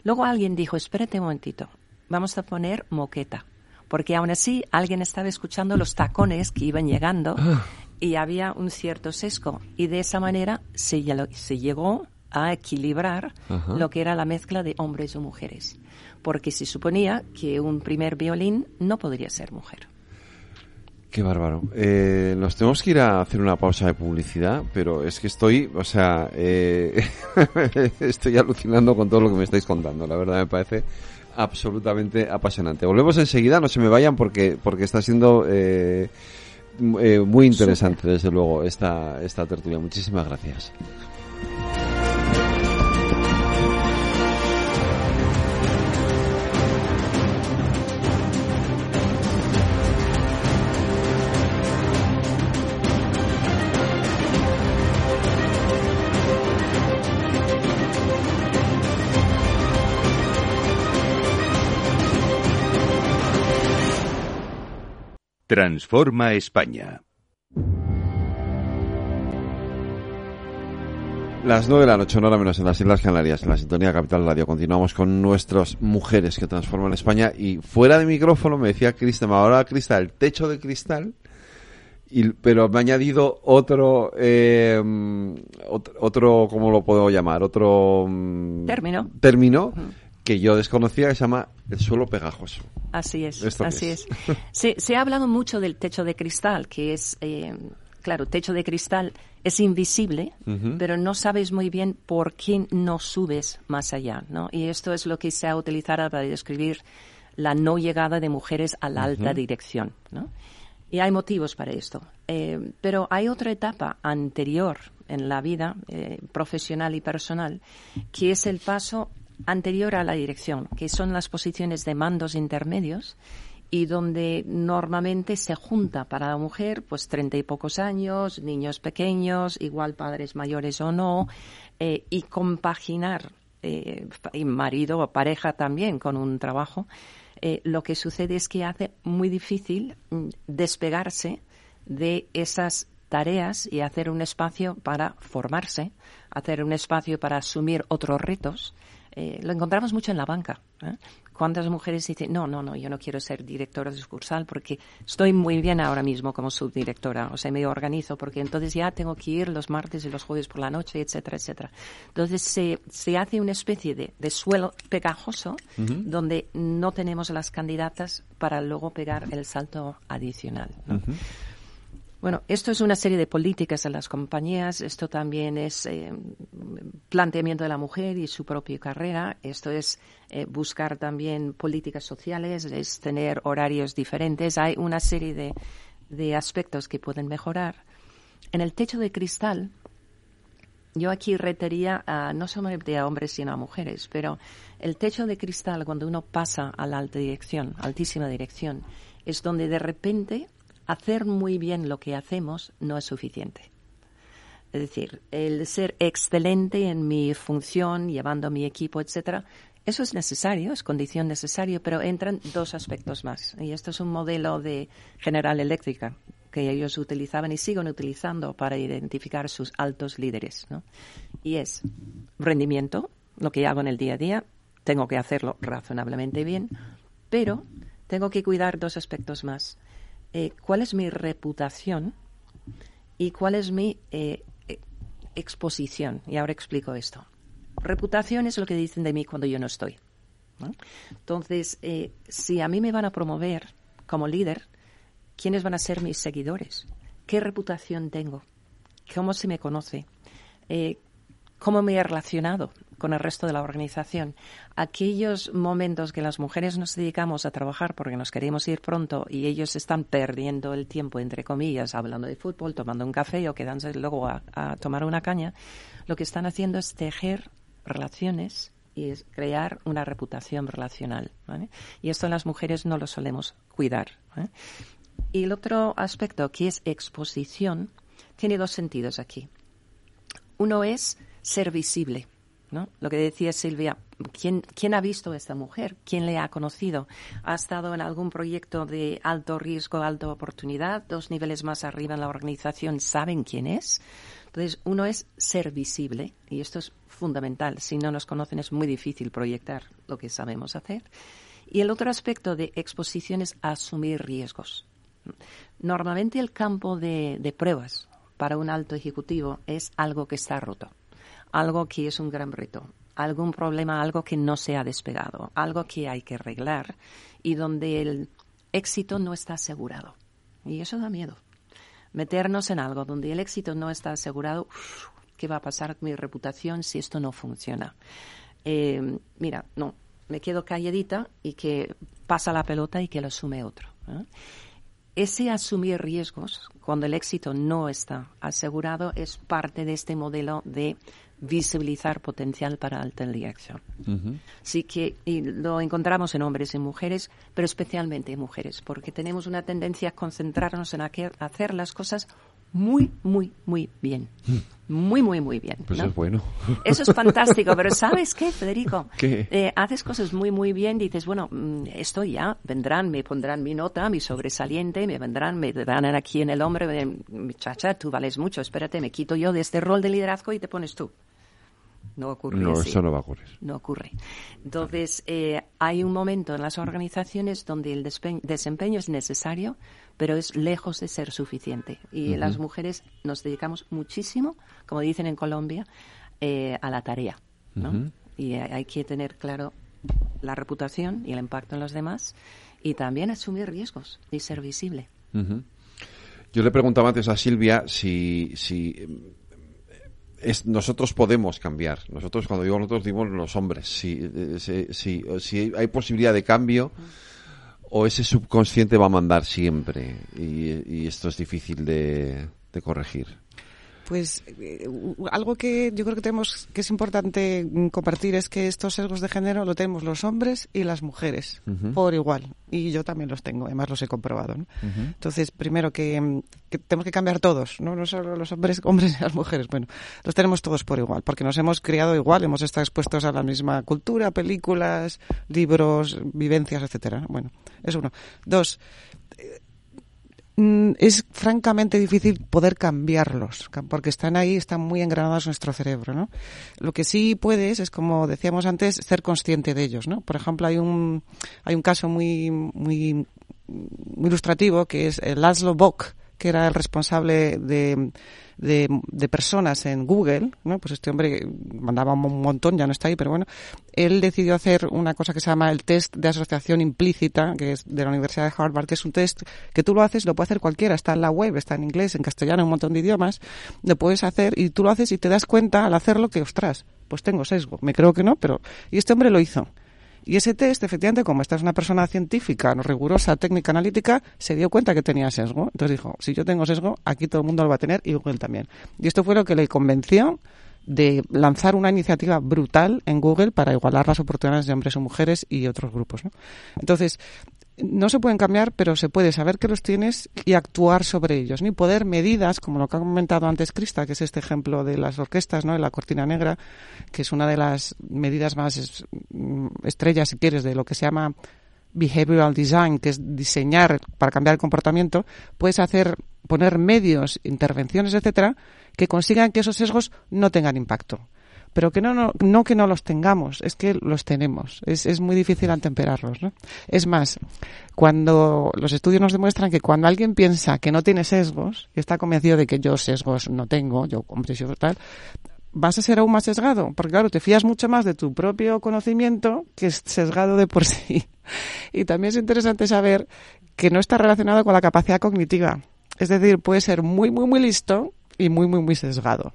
Luego alguien dijo, espérate un momentito, vamos a poner moqueta porque aún así alguien estaba escuchando los tacones que iban llegando ah y había un cierto sesgo. Y de esa manera se, se llegó a equilibrar lo que era la mezcla de hombres o mujeres, porque se suponía que un primer violín no podría ser mujer. Qué bárbaro. Eh, nos tenemos que ir a hacer una pausa de publicidad, pero es que estoy, o sea, eh, estoy alucinando con todo lo que me estáis contando. La verdad me parece absolutamente apasionante. Volvemos enseguida, no se me vayan porque porque está siendo eh, eh, muy interesante, desde luego, esta, esta tertulia. Muchísimas gracias. Transforma España. Las nueve de la noche, una hora menos en las Islas Canarias, en la sintonía Capital Radio. Continuamos con nuestras mujeres que transforman España. Y fuera de micrófono me decía Cristal, ahora Cristal, el techo de cristal. Y, pero me ha añadido otro, eh, otro, ¿cómo lo puedo llamar? Otro mm, término. Término que yo desconocía que se llama el suelo pegajoso. Así es, así es. Se, ha hablado mucho del techo de cristal, que es, eh, claro, techo de cristal es invisible, pero no sabes muy bien por qué no subes más allá, ¿no? Y esto es lo que se ha utilizado para describir la no llegada de mujeres a la alta dirección, ¿no? Y hay motivos para esto. Eh, pero hay otra etapa anterior en la vida eh, profesional y personal, que es el paso anterior a la dirección, que son las posiciones de mandos intermedios y donde normalmente se junta para la mujer pues treinta y pocos años, niños pequeños, igual padres mayores o no, eh, y compaginar eh, y marido o pareja también con un trabajo, eh, lo que sucede es que hace muy difícil mm, despegarse de esas tareas y hacer un espacio para formarse, hacer un espacio para asumir otros retos eh, lo encontramos mucho en la banca. ¿eh? ¿Cuántas mujeres dicen, no, no, no, yo no quiero ser directora de sucursal porque estoy muy bien ahora mismo como subdirectora, o sea, me organizo porque entonces ya tengo que ir los martes y los jueves por la noche, etcétera, etcétera. Entonces se, se hace una especie de, de suelo pegajoso donde no tenemos las candidatas para luego pegar el salto adicional. ¿no? Bueno, esto es una serie de políticas en las compañías, esto también es eh, planteamiento de la mujer y su propia carrera, esto es eh, buscar también políticas sociales, es tener horarios diferentes, hay una serie de, de aspectos que pueden mejorar. En el techo de cristal, yo aquí retería a, no solamente a hombres sino a mujeres, pero el techo de cristal cuando uno pasa a la alta dirección, altísima dirección, es donde de repente hacer muy bien lo que hacemos no es suficiente. Es decir, el ser excelente en mi función, llevando mi equipo, etcétera, eso es necesario, es condición necesaria, pero entran dos aspectos más. Y esto es un modelo de General Eléctrica que ellos utilizaban y siguen utilizando para identificar sus altos líderes. ¿no? Y es rendimiento, lo que hago en el día a día, tengo que hacerlo razonablemente bien, pero tengo que cuidar dos aspectos más. Eh, ¿Cuál es mi reputación y cuál es mi eh, e, exposición? Y ahora explico esto. Reputación es lo que dicen de mí cuando yo no estoy. Entonces, eh, si a mí me van a promover como líder, ¿quiénes van a ser mis seguidores? ¿Qué reputación tengo? ¿Cómo se me conoce? ¿Cómo me he relacionado? Con el resto de la organización. Aquellos momentos que las mujeres nos dedicamos a trabajar porque nos queremos ir pronto y ellos están perdiendo el tiempo, entre comillas, hablando de fútbol, tomando un café o quedándose luego a, tomar una caña, lo que están haciendo es tejer relaciones y crear una reputación relacional. Y esto las mujeres no lo solemos cuidar. Y el otro aspecto, que es exposición, tiene dos sentidos aquí. Uno es ser visible. ¿No? Lo que decía Silvia, ¿quién, ¿quién ha visto a esta mujer? ¿Quién le ha conocido? ¿Ha estado en algún proyecto de alto riesgo, alta oportunidad? Dos niveles más arriba en la organización saben quién es. Entonces, uno es ser visible, y esto es fundamental. Si no nos conocen es muy difícil proyectar lo que sabemos hacer. Y el otro aspecto de exposición es asumir riesgos. Normalmente el campo de pruebas para un alto ejecutivo es algo que está roto algo que es un gran reto, algún problema, algo que no se ha despegado, algo que hay que arreglar y donde el éxito no está asegurado. Y eso da miedo. Meternos en algo donde el éxito no está asegurado, ¿qué va a pasar con mi reputación si esto no funciona? Eh, mira, no, me quedo calladita y que pasa la pelota y que lo asume otro. Ese asumir riesgos cuando el éxito no está asegurado es parte de este modelo de visibilizar potencial para alta dirección. Sí que y lo encontramos en hombres y mujeres, pero especialmente en mujeres, porque tenemos una tendencia a concentrarnos en hacer las cosas muy, muy, muy bien. Muy, muy, muy bien. Pues es bueno. Eso es fantástico, pero ¿sabes qué, Federico? ¿Qué? Eh, haces cosas muy, muy bien, dices, bueno, mm, esto ya, vendrán, me pondrán mi nota, mi sobresaliente, me vendrán, me dan aquí en el hombre, muchacha, tú vales mucho, espérate, me quito yo de este rol de liderazgo y te pones tú. No ocurre No, eso no va a ocurrir. No ocurre. Entonces, eh, hay un momento en las organizaciones donde el desempeño es necesario, pero es lejos de ser suficiente. Y las mujeres nos dedicamos muchísimo, como dicen en Colombia, eh, a la tarea. ¿no? Y hay que tener claro la reputación y el impacto en los demás y también asumir riesgos y ser visible. Yo le preguntaba antes a Silvia si, si es, nosotros podemos cambiar. Nosotros, cuando digo nosotros, digo los hombres. Si, eh, si, si, hay posibilidad de cambio, o ese subconsciente va a mandar siempre. Y, y esto es difícil de, de corregir. Pues eh, algo que yo creo que tenemos que es importante mm, compartir es que estos sesgos de género lo tenemos los hombres y las mujeres por igual y yo también los tengo, además los he comprobado. Entonces, primero mm, que, tenemos que cambiar todos, ¿no? no solo los hombres, hombres y las mujeres, bueno, los tenemos todos por igual, porque nos hemos criado igual, hemos estado expuestos a la misma cultura, películas, libros, vivencias, etcétera. Bueno, eso uno. Dos, es francamente difícil poder cambiarlos, porque están ahí, están muy engranados en nuestro cerebro, ¿no? Lo que sí puedes es, como decíamos antes, ser consciente de ellos, ¿no? Por ejemplo, hay un, hay un caso muy, muy, ilustrativo que es Laszlo Bock, que era el responsable de, de, personas en Google, ¿no? Pues este hombre mandaba un montón, ya no está ahí, pero bueno, él decidió hacer una cosa que se llama el test de asociación implícita, que es de la Universidad de Harvard, que es un test que tú lo haces, lo puede hacer cualquiera, está en la web, está en inglés, en castellano, un montón de idiomas, lo puedes hacer y tú lo haces y te das cuenta al hacerlo que, ostras, pues tengo sesgo. Me creo que no, pero... Y este hombre lo hizo. Y ese test, efectivamente, como esta es una persona científica, no rigurosa, técnica, analítica, se dio cuenta que tenía sesgo. Entonces dijo, si yo tengo sesgo, aquí todo el mundo lo va a tener y Google también. Y esto fue lo que le convenció de lanzar una iniciativa brutal en Google para igualar las oportunidades de hombres o mujeres y otros grupos. Entonces, no se pueden cambiar, pero se puede saber que los tienes y actuar sobre ellos, ni poder medidas, como lo que ha comentado antes Crista, que es este ejemplo de las orquestas, ¿no? En la cortina negra, que es una de las medidas más mm, estrellas, si quieres, de lo que se llama behavioral design, que es diseñar para cambiar el comportamiento, puedes hacer, poner medios, intervenciones, etcétera, que consigan que esos sesgos no tengan impacto pero que no, no, no que no los tengamos, es que los tenemos. Es, es muy difícil atemperarlos, ¿no? Es más, cuando los estudios nos demuestran que cuando alguien piensa que no tiene sesgos, y está convencido de que yo sesgos no tengo, yo comprensivo tal, vas a ser aún más sesgado, porque claro, te fías mucho más de tu propio conocimiento que es sesgado de por sí. Y también es interesante saber que no está relacionado con la capacidad cognitiva. Es decir, puede ser muy, muy, muy listo y muy, muy, muy sesgado.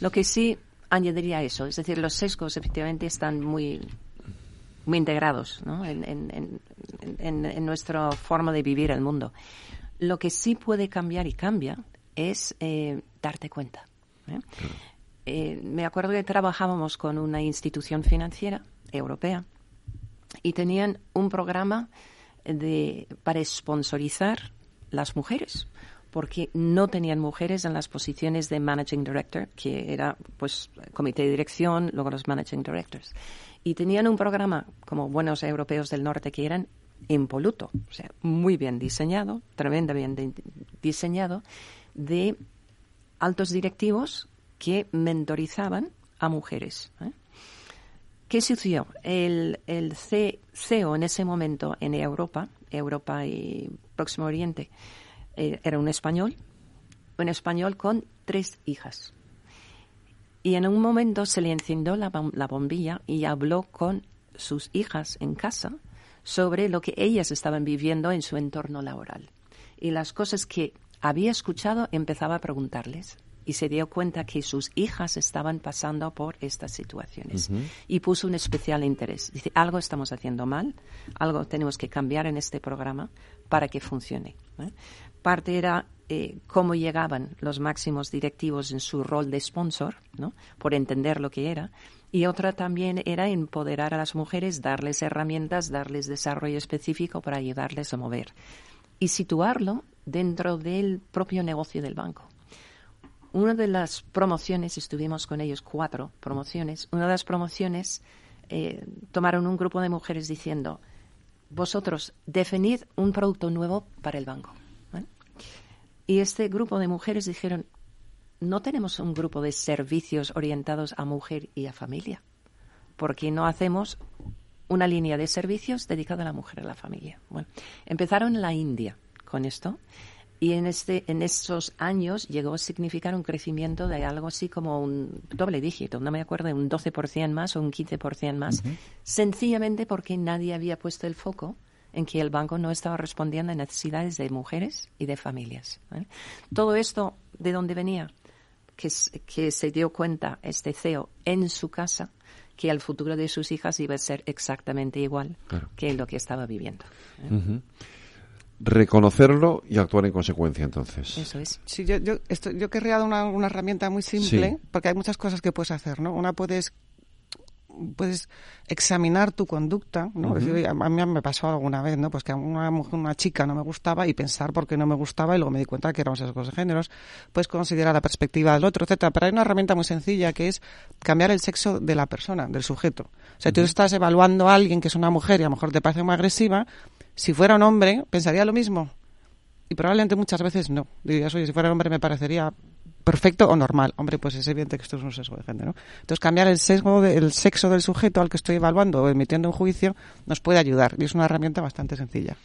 Lo que sí añadiría eso, es decir, los sesgos efectivamente están muy muy integrados ¿no? en, en, en, en, nuestra forma de vivir el mundo. Lo que sí puede cambiar y cambia es eh, darte cuenta. ¿eh? Eh, me acuerdo que trabajábamos con una institución financiera europea y tenían un programa de, para sponsorizar las mujeres porque no tenían mujeres en las posiciones de managing director, que era pues comité de dirección, luego los managing directors. Y tenían un programa como buenos europeos del norte que eran impoluto, o sea, muy bien diseñado, tremendamente diseñado, de altos directivos que mentorizaban a mujeres. ¿eh? ¿Qué sucedió? El, el CEO en ese momento en Europa, Europa y Próximo Oriente, eh, era un español, un español con tres hijas. Y en un momento se le encendió la, bombilla y habló con sus hijas en casa sobre lo que ellas estaban viviendo en su entorno laboral. Y las cosas que había escuchado empezaba a preguntarles y se dio cuenta que sus hijas estaban pasando por estas situaciones y puso un especial interés. Dice, algo estamos haciendo mal, algo tenemos que cambiar en este programa para que funcione. ¿eh? Parte era eh, cómo llegaban los máximos directivos en su rol de sponsor, ¿no? por entender lo que era. Y otra también era empoderar a las mujeres, darles herramientas, darles desarrollo específico para ayudarles a mover. Y situarlo dentro del propio negocio del banco. Una de las promociones, estuvimos con ellos cuatro promociones, una de las promociones eh, tomaron un grupo de mujeres diciendo, vosotros definid un producto nuevo para el banco. Y este grupo de mujeres dijeron, no tenemos un grupo de servicios orientados a mujer y a familia, porque no hacemos una línea de servicios dedicada a la mujer y a la familia. Bueno, empezaron en la India con esto y en, este, en estos años llegó a significar un crecimiento de algo así como un doble dígito, no me acuerdo, un 12% más o un 15% más, sencillamente porque nadie había puesto el foco en que el banco no estaba respondiendo a necesidades de mujeres y de familias. Todo esto, ¿de dónde venía? Que, que, se dio cuenta este CEO en su casa que el futuro de sus hijas iba a ser exactamente igual que lo que estaba viviendo. ¿eh? Reconocerlo y actuar en consecuencia, entonces. Eso es. Sí, yo, yo, esto, yo querría una, una herramienta muy simple, porque hay muchas cosas que puedes hacer, ¿no? Una puedes puedes examinar tu conducta, ¿no? a mí me pasó alguna vez, ¿no? Pues que a una mujer, una chica no me gustaba y pensar por qué no me gustaba y luego me di cuenta que eran sesgos de géneros. Puedes considerar la perspectiva del otro, etcétera. Pero hay una herramienta muy sencilla que es cambiar el sexo de la persona, del sujeto. O sea, tú estás evaluando a alguien que es una mujer y a lo mejor te parece muy agresiva. Si fuera un hombre, pensaría lo mismo. Y probablemente muchas veces no. Dirías, oye, si fuera un hombre me parecería perfecto o normal. Hombre, pues es evidente que esto es un sesgo de género. Entonces, cambiar el sesgo, del sexo del sujeto al que estoy evaluando o emitiendo un juicio nos puede ayudar y es una herramienta bastante sencilla.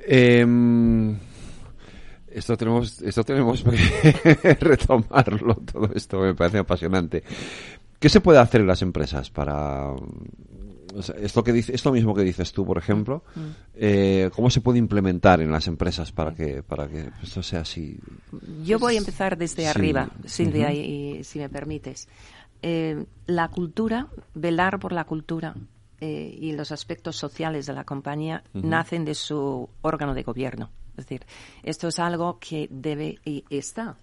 Em, esto tenemos, esto tenemos que retomarlo, todo esto me parece apasionante. ¿Qué se puede hacer en las empresas para esto que dice, esto mismo que dices tú, por ejemplo, mm. eh, ¿cómo se puede implementar en las empresas para que para que esto sea así? Yo voy a empezar desde arriba, Silvia, y, si me permites. Eh, la cultura, velar por la cultura eh, y los aspectos sociales de la compañía nacen de su órgano de gobierno. Es decir, esto es algo que debe y está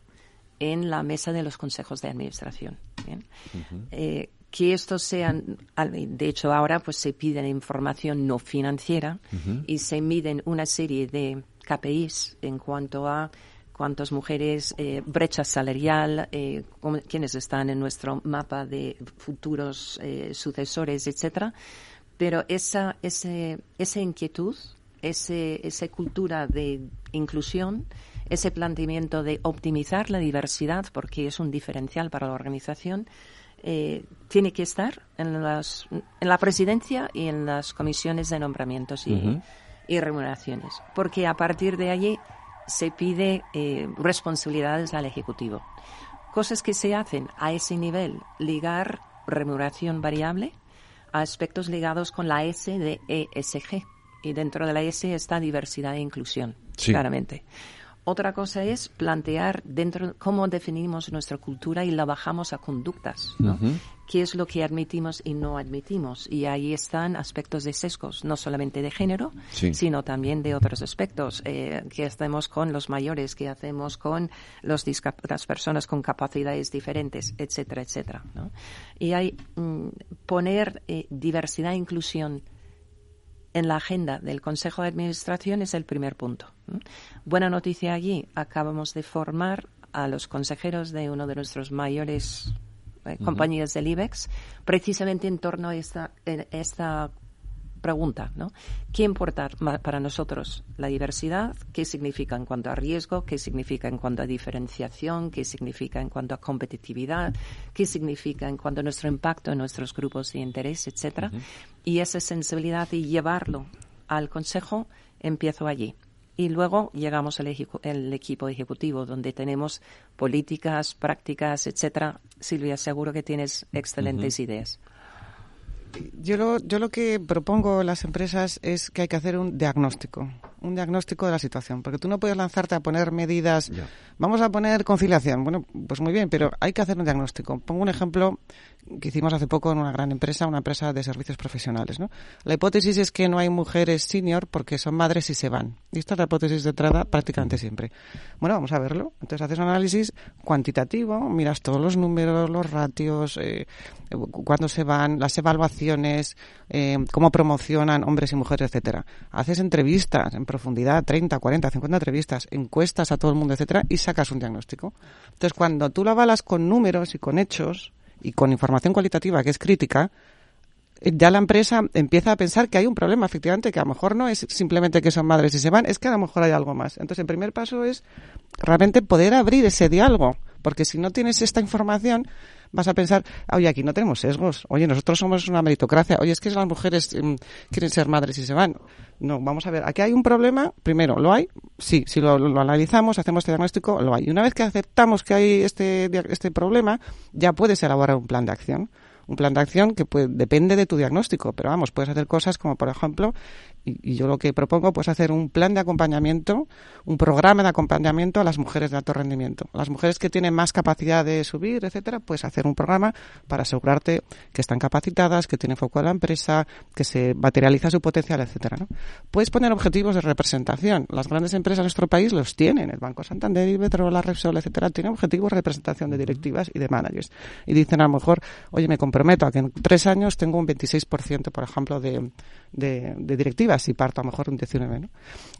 en la mesa de los consejos de administración. Que estos sean, de hecho ahora pues se pide información no financiera y se miden una serie de KPIs en cuanto a cuántas mujeres, eh, brecha salarial, eh, quienes están en nuestro mapa de futuros eh, sucesores, etcétera. Pero esa, ese, esa inquietud, ese, esa cultura de inclusión, ese planteamiento de optimizar la diversidad, porque es un diferencial para la organización, eh, tiene que estar en, las, en la presidencia y en las comisiones de nombramientos y, remuneraciones, porque a partir de allí se pide eh, responsabilidades al Ejecutivo. Cosas que se hacen a ese nivel, ligar remuneración variable a aspectos ligados con la S de ESG. Y dentro de la S está diversidad e inclusión, claramente. Otra cosa es plantear dentro cómo definimos nuestra cultura y la bajamos a conductas, ¿no? ¿Qué es lo que admitimos y no admitimos? Y ahí están aspectos de sesgos, no solamente de género, sino también de otros aspectos. Eh, ¿Qué hacemos con los mayores? ¿Qué hacemos con los las personas con capacidades diferentes? Etcétera, etcétera. ¿no? Y hay mm, poner eh, diversidad e inclusión en la agenda del Consejo de Administración es el primer punto. Buena noticia allí, acabamos de formar a los consejeros de uno de nuestros mayores eh, compañías del IBEX, precisamente en torno a esta, esta pregunta, ¿no? ¿Qué importa para nosotros la diversidad? ¿Qué significa en cuanto a riesgo? ¿Qué significa en cuanto a diferenciación? ¿Qué significa en cuanto a competitividad? ¿Qué significa en cuanto a nuestro impacto en nuestros grupos de interés, etcétera? Y esa sensibilidad y llevarlo al Consejo empiezo allí. Y luego llegamos al el equipo ejecutivo, donde tenemos políticas, prácticas, etcétera. Silvia, seguro que tienes excelentes ideas yo lo, yo lo que propongo a las empresas es que hay que hacer un diagnóstico, un diagnóstico de la situación, porque tú no puedes lanzarte a poner medidas, vamos a poner conciliación, bueno, pues muy bien, pero hay que hacer un diagnóstico. Pongo un ejemplo que hicimos hace poco en una gran empresa, una empresa de servicios profesionales, ¿no? La hipótesis es que no hay mujeres senior porque son madres y se van. Y esta es la hipótesis de entrada prácticamente siempre. Bueno, vamos a verlo. Entonces haces un análisis cuantitativo, miras todos los números, los ratios, eh, cuándo se van, las evaluaciones, eh, cómo promocionan hombres y mujeres, etcétera. Haces entrevistas en profundidad, 30, 40, 50 entrevistas, encuestas a todo el mundo, etcétera, y sacas un diagnóstico. Entonces, cuando tú lo avalas con números y con hechos y con información cualitativa que es crítica, eh, ya la empresa empieza a pensar que hay un problema, efectivamente, que a lo mejor no es simplemente que son madres y se van, es que a lo mejor hay algo más. Entonces, el primer paso es realmente poder abrir ese diálogo, porque si no tienes esta información, vas a pensar, oye, aquí no tenemos sesgos, oye, nosotros somos una meritocracia, oye, es que las mujeres mm, quieren ser madres y se van. No, vamos a ver, aquí hay un problema, primero, ¿lo hay? Sí, si lo, analizamos, hacemos este diagnóstico, lo hay. Y una vez que aceptamos que hay este, este problema, ya puedes elaborar un plan de acción un plan de acción que puede, depende de tu diagnóstico, pero vamos, puedes hacer cosas como, por ejemplo, y, yo lo que propongo, pues hacer un plan de acompañamiento, un programa de acompañamiento a las mujeres de alto rendimiento. las mujeres que tienen más capacidad de subir, etcétera, pues hacer un programa para asegurarte que están capacitadas, que tienen foco en la empresa, que se materializa su potencial, etcétera. ¿no? Puedes poner objetivos de representación. Las grandes empresas de nuestro país los tienen. El Banco Santander, Iberdrola, Repsol, etcétera, tienen objetivos de representación de directivas y de managers. Y dicen a lo mejor, oye, me comprometo a que en tres años tengo un 26%, por ejemplo, de, de, directivas y parto a lo mejor un 19. ¿no?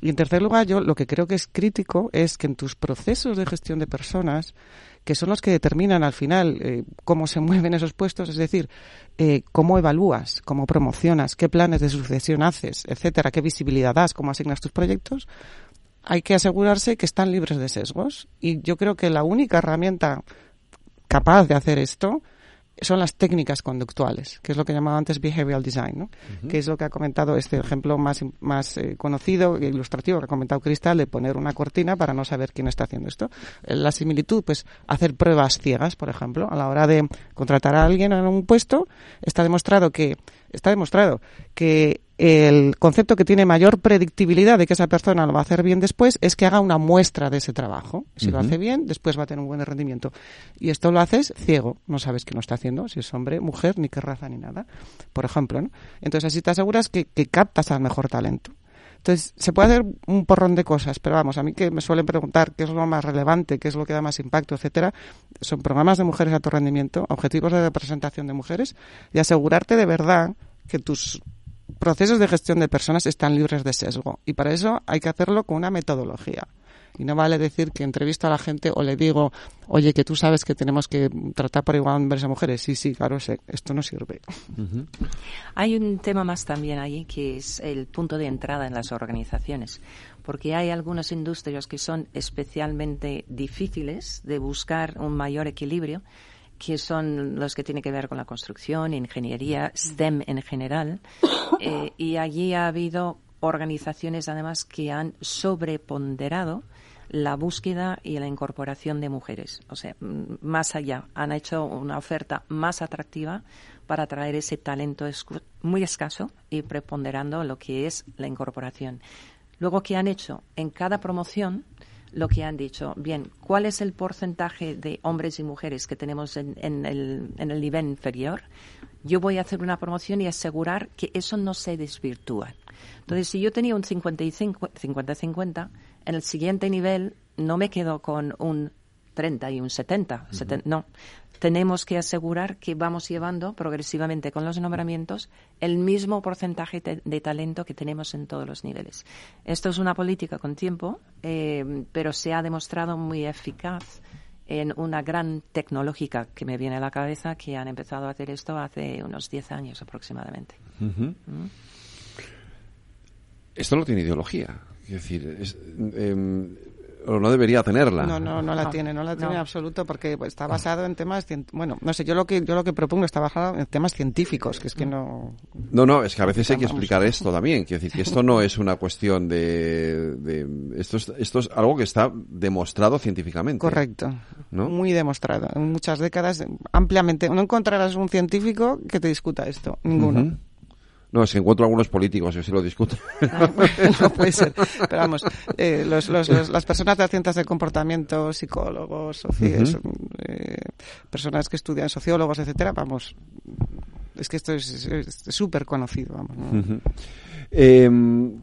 Y en tercer lugar, yo lo que creo que es crítico es que en tus procesos de gestión de personas, que son los que determinan al final eh, cómo se mueven esos puestos, es decir, eh, cómo evalúas, cómo promocionas, qué planes de sucesión haces, etcétera, qué visibilidad das, cómo asignas tus proyectos, hay que asegurarse que están libres de sesgos. Y yo creo que la única herramienta capaz de hacer esto son las técnicas conductuales, que es lo que llamaba antes behavioral design, ¿no? que es lo que ha comentado este ejemplo más, más eh, conocido e ilustrativo que ha comentado Cristal de poner una cortina para no saber quién está haciendo esto. Eh, la similitud, pues hacer pruebas ciegas, por ejemplo, a la hora de contratar a alguien en un puesto, está demostrado que está demostrado que el concepto que tiene mayor predictibilidad de que esa persona lo va a hacer bien después es que haga una muestra de ese trabajo. Si lo hace bien, después va a tener un buen rendimiento. Y esto lo haces ciego, no sabes qué lo está haciendo, si es hombre, mujer, ni qué raza, ni nada, por ejemplo. ¿no? Entonces así te aseguras que, que captas al mejor talento. Entonces, se puede hacer un porrón de cosas, pero vamos, a mí que me suelen preguntar qué es lo más relevante, qué es lo que da más impacto, etcétera, son programas de mujeres a tu rendimiento, objetivos de representación de mujeres y asegurarte de verdad que tus procesos de gestión de personas están libres de sesgo. Y para eso hay que hacerlo con una metodología. Y no vale decir que entrevisto a la gente o le digo, oye, que tú sabes que tenemos que tratar por igual a hombres y mujeres. Sí, sí, claro, sé, esto no sirve. Hay un tema más también ahí que es el punto de entrada en las organizaciones. Porque hay algunas industrias que son especialmente difíciles de buscar un mayor equilibrio que son los que tienen que ver con la construcción, ingeniería, STEM en general. Eh, y allí ha habido organizaciones además que han sobreponderado la búsqueda y la incorporación de mujeres. O sea, más allá, han hecho una oferta más atractiva para atraer ese talento muy escaso y preponderando lo que es la incorporación. Luego, ¿qué han hecho? En cada promoción, lo que han dicho, bien, ¿cuál es el porcentaje de hombres y mujeres que tenemos en, el, en el nivel inferior? Yo voy a hacer una promoción y asegurar que eso no se desvirtúa. Entonces, si yo tenía un 50-50, en el siguiente nivel no me quedo con un 30 y un 70. no. Tenemos que asegurar que vamos llevando progresivamente con los nombramientos el mismo porcentaje de, talento que tenemos en todos los niveles. Esto es una política con tiempo, eh, pero se ha demostrado muy eficaz en una gran tecnológica que me viene a la cabeza que han empezado a hacer esto hace unos 10 años aproximadamente. Esto no tiene ideología. Es decir, es, em, o no debería tenerla. No, no, no la tiene, no la tiene en absoluto porque está basado en temas, bueno, no sé, yo lo que yo lo que propongo está basado en temas científicos, que es que no. No, no, es que a veces hay que explicar esto también, quiero decir que esto no es una cuestión de, de esto es esto es algo que está demostrado científicamente. Correcto. ¿no? Muy demostrado, en muchas décadas ampliamente. No encontrarás un científico que te discuta esto, ninguno. No, si encuentro algunos políticos, yo sí lo discuto. no puede ser. Pero vamos, eh, los, los, las personas de ciencias del comportamiento, psicólogos, eh, personas que estudian sociólogos, etcétera, vamos, es que esto es súper conocido, vamos. Eh,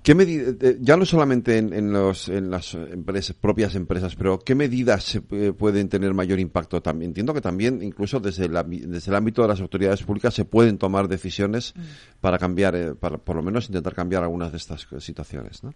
¿qué medida, ya no solamente en, los, en las empresas, propias empresas, pero qué medidas se pueden tener mayor impacto también? Entiendo que también, incluso desde, desde el ámbito de las autoridades públicas, se pueden tomar decisiones mm. para cambiar, eh, para por lo menos intentar cambiar algunas de estas situaciones, ¿no?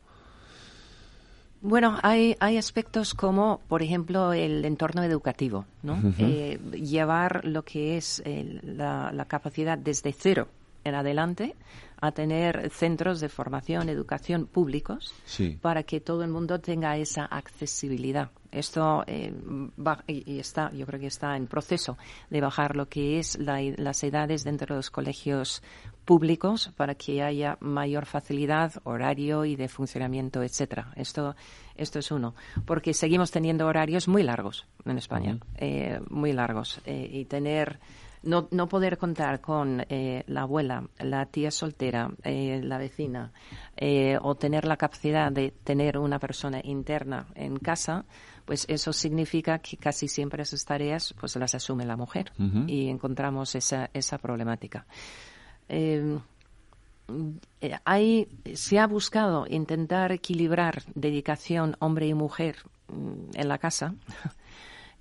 Bueno, hay, hay aspectos como, por ejemplo, el entorno educativo, ¿no? Eh, llevar lo que es la, la, capacidad desde cero en adelante a tener centros de formación, educación públicos para que todo el mundo tenga esa accesibilidad. Esto eh, va, y está, yo creo que está en proceso de bajar lo que es las edades dentro de los colegios públicos para que haya mayor facilidad, horario y de funcionamiento, etcétera. Esto, esto es uno, porque seguimos teniendo horarios muy largos en España, eh, muy largos eh, y tener no, no poder contar con eh, la abuela, la tía soltera, eh, la vecina, eh, o tener la capacidad de tener una persona interna en casa, pues eso significa que casi siempre esas tareas pues las asume la mujer y encontramos esa, esa problemática. Em, hay, se ha buscado intentar equilibrar dedicación hombre y mujer mm, en la casa,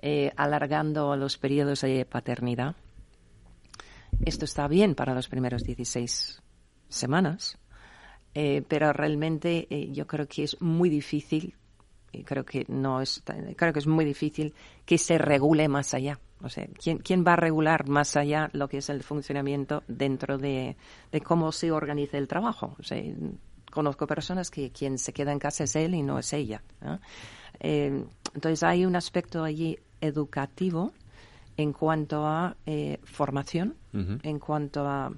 alargando los periodos de paternidad esto está bien para los primeros 16 semanas, eh, pero realmente eh, yo creo que es muy difícil, y creo que no es, creo que es muy difícil que se regule más allá. O sea, ¿quién, ¿quién va a regular más allá lo que es el funcionamiento dentro de, cómo se organiza el trabajo? O sea, conozco personas que quien se queda en casa es él y no es ella. Eh, entonces hay un aspecto allí educativo en cuanto a eh, formación, en cuanto a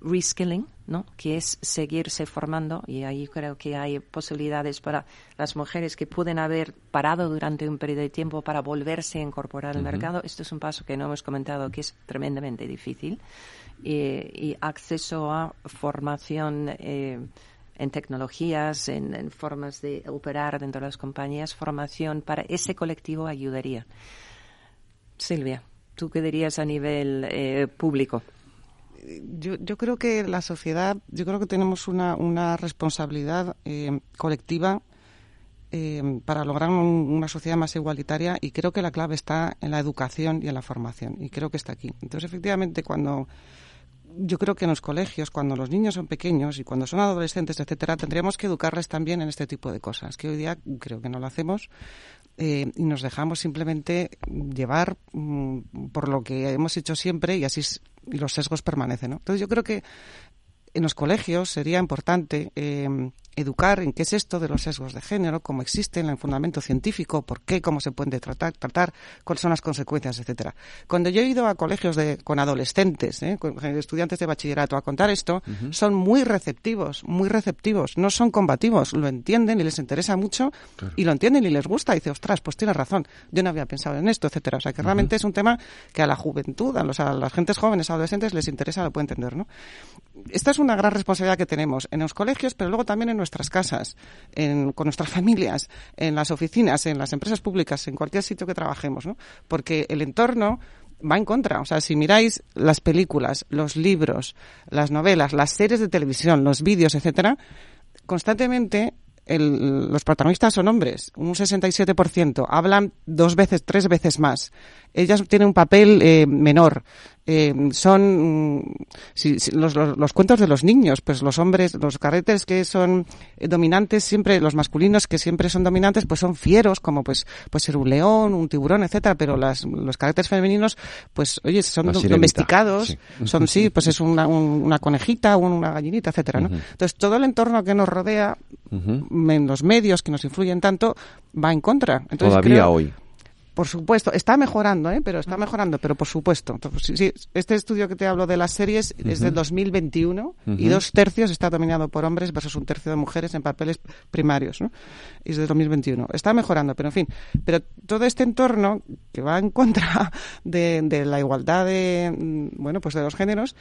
reskilling, ¿no? que es seguirse formando y ahí creo que hay posibilidades para las mujeres que pueden haber parado durante un periodo de tiempo para volverse a incorporar al mercado. Esto es un paso que no hemos comentado que es tremendamente difícil y, acceso a formación eh, en tecnologías, en formas de operar dentro de las compañías, formación para ese colectivo ayudaría. Silvia, ¿tú qué dirías a nivel eh, público? yo, yo creo que la sociedad, yo creo que tenemos una, una responsabilidad eh, colectiva eh, para lograr una sociedad más igualitaria y creo que la clave está en la educación y en la formación y creo que está aquí. Entonces, efectivamente, cuando yo creo que en los colegios, cuando los niños son pequeños y cuando son adolescentes, etcétera, tendríamos que educarles también en este tipo de cosas, que hoy día creo que no lo hacemos eh, y nos dejamos simplemente llevar mm, por lo que hemos hecho siempre y así y los sesgos permanecen. ¿no? Entonces yo creo que en los colegios sería importante eh, educar en qué es esto de los sesgos de género, cómo existen, el fundamento científico, por qué, cómo se pueden tratar, tratar cuáles son las consecuencias, etcétera. Cuando yo he ido a colegios de, con adolescentes, ¿eh? con estudiantes de bachillerato a contar esto, son muy receptivos, muy receptivos, no son combativos, lo entienden y les interesa mucho y lo entienden y les gusta. Y dice, ostras, pues tienes razón, yo no había pensado en esto, etcétera. O sea, que realmente es un tema que a la juventud, a, los, a las gentes jóvenes, adolescentes les interesa, lo puede entender, ¿no? Esta es una gran responsabilidad que tenemos en los colegios, pero luego también en nuestras casas, con nuestras familias, en las oficinas, en las empresas públicas, en cualquier sitio que trabajemos, ¿no? Porque el entorno va en contra. O sea, si miráis las películas, los libros, las novelas, las series de televisión, los vídeos, etcétera, constantemente los protagonistas son hombres, un 67%, hablan dos veces, tres veces más. Ellas tienen un papel eh, menor. Eh, son mm, los, los, cuentos de los niños, pues los hombres, los carretes que son eh, dominantes siempre, los masculinos que siempre son dominantes, pues son fieros, como pues pues ser un león, un tiburón, etcétera, pero las, los carretes femeninos, pues oye, son domesticados, son sí, pues es una, una conejita, una gallinita, etcétera, ¿no? Entonces todo el entorno que nos rodea, en los medios que nos influyen tanto, va en contra. Entonces, Todavía hoy. Por supuesto, está mejorando, ¿eh? pero está mejorando, pero por supuesto. Sí, este estudio que te hablo de las series es del 2021 y dos tercios está dominado por hombres versus un tercio de mujeres en papeles primarios. ¿no? Y es del 2021. Está mejorando, pero en fin. Pero todo este entorno que va en contra de, de la igualdad de, mm, bueno, pues de los géneros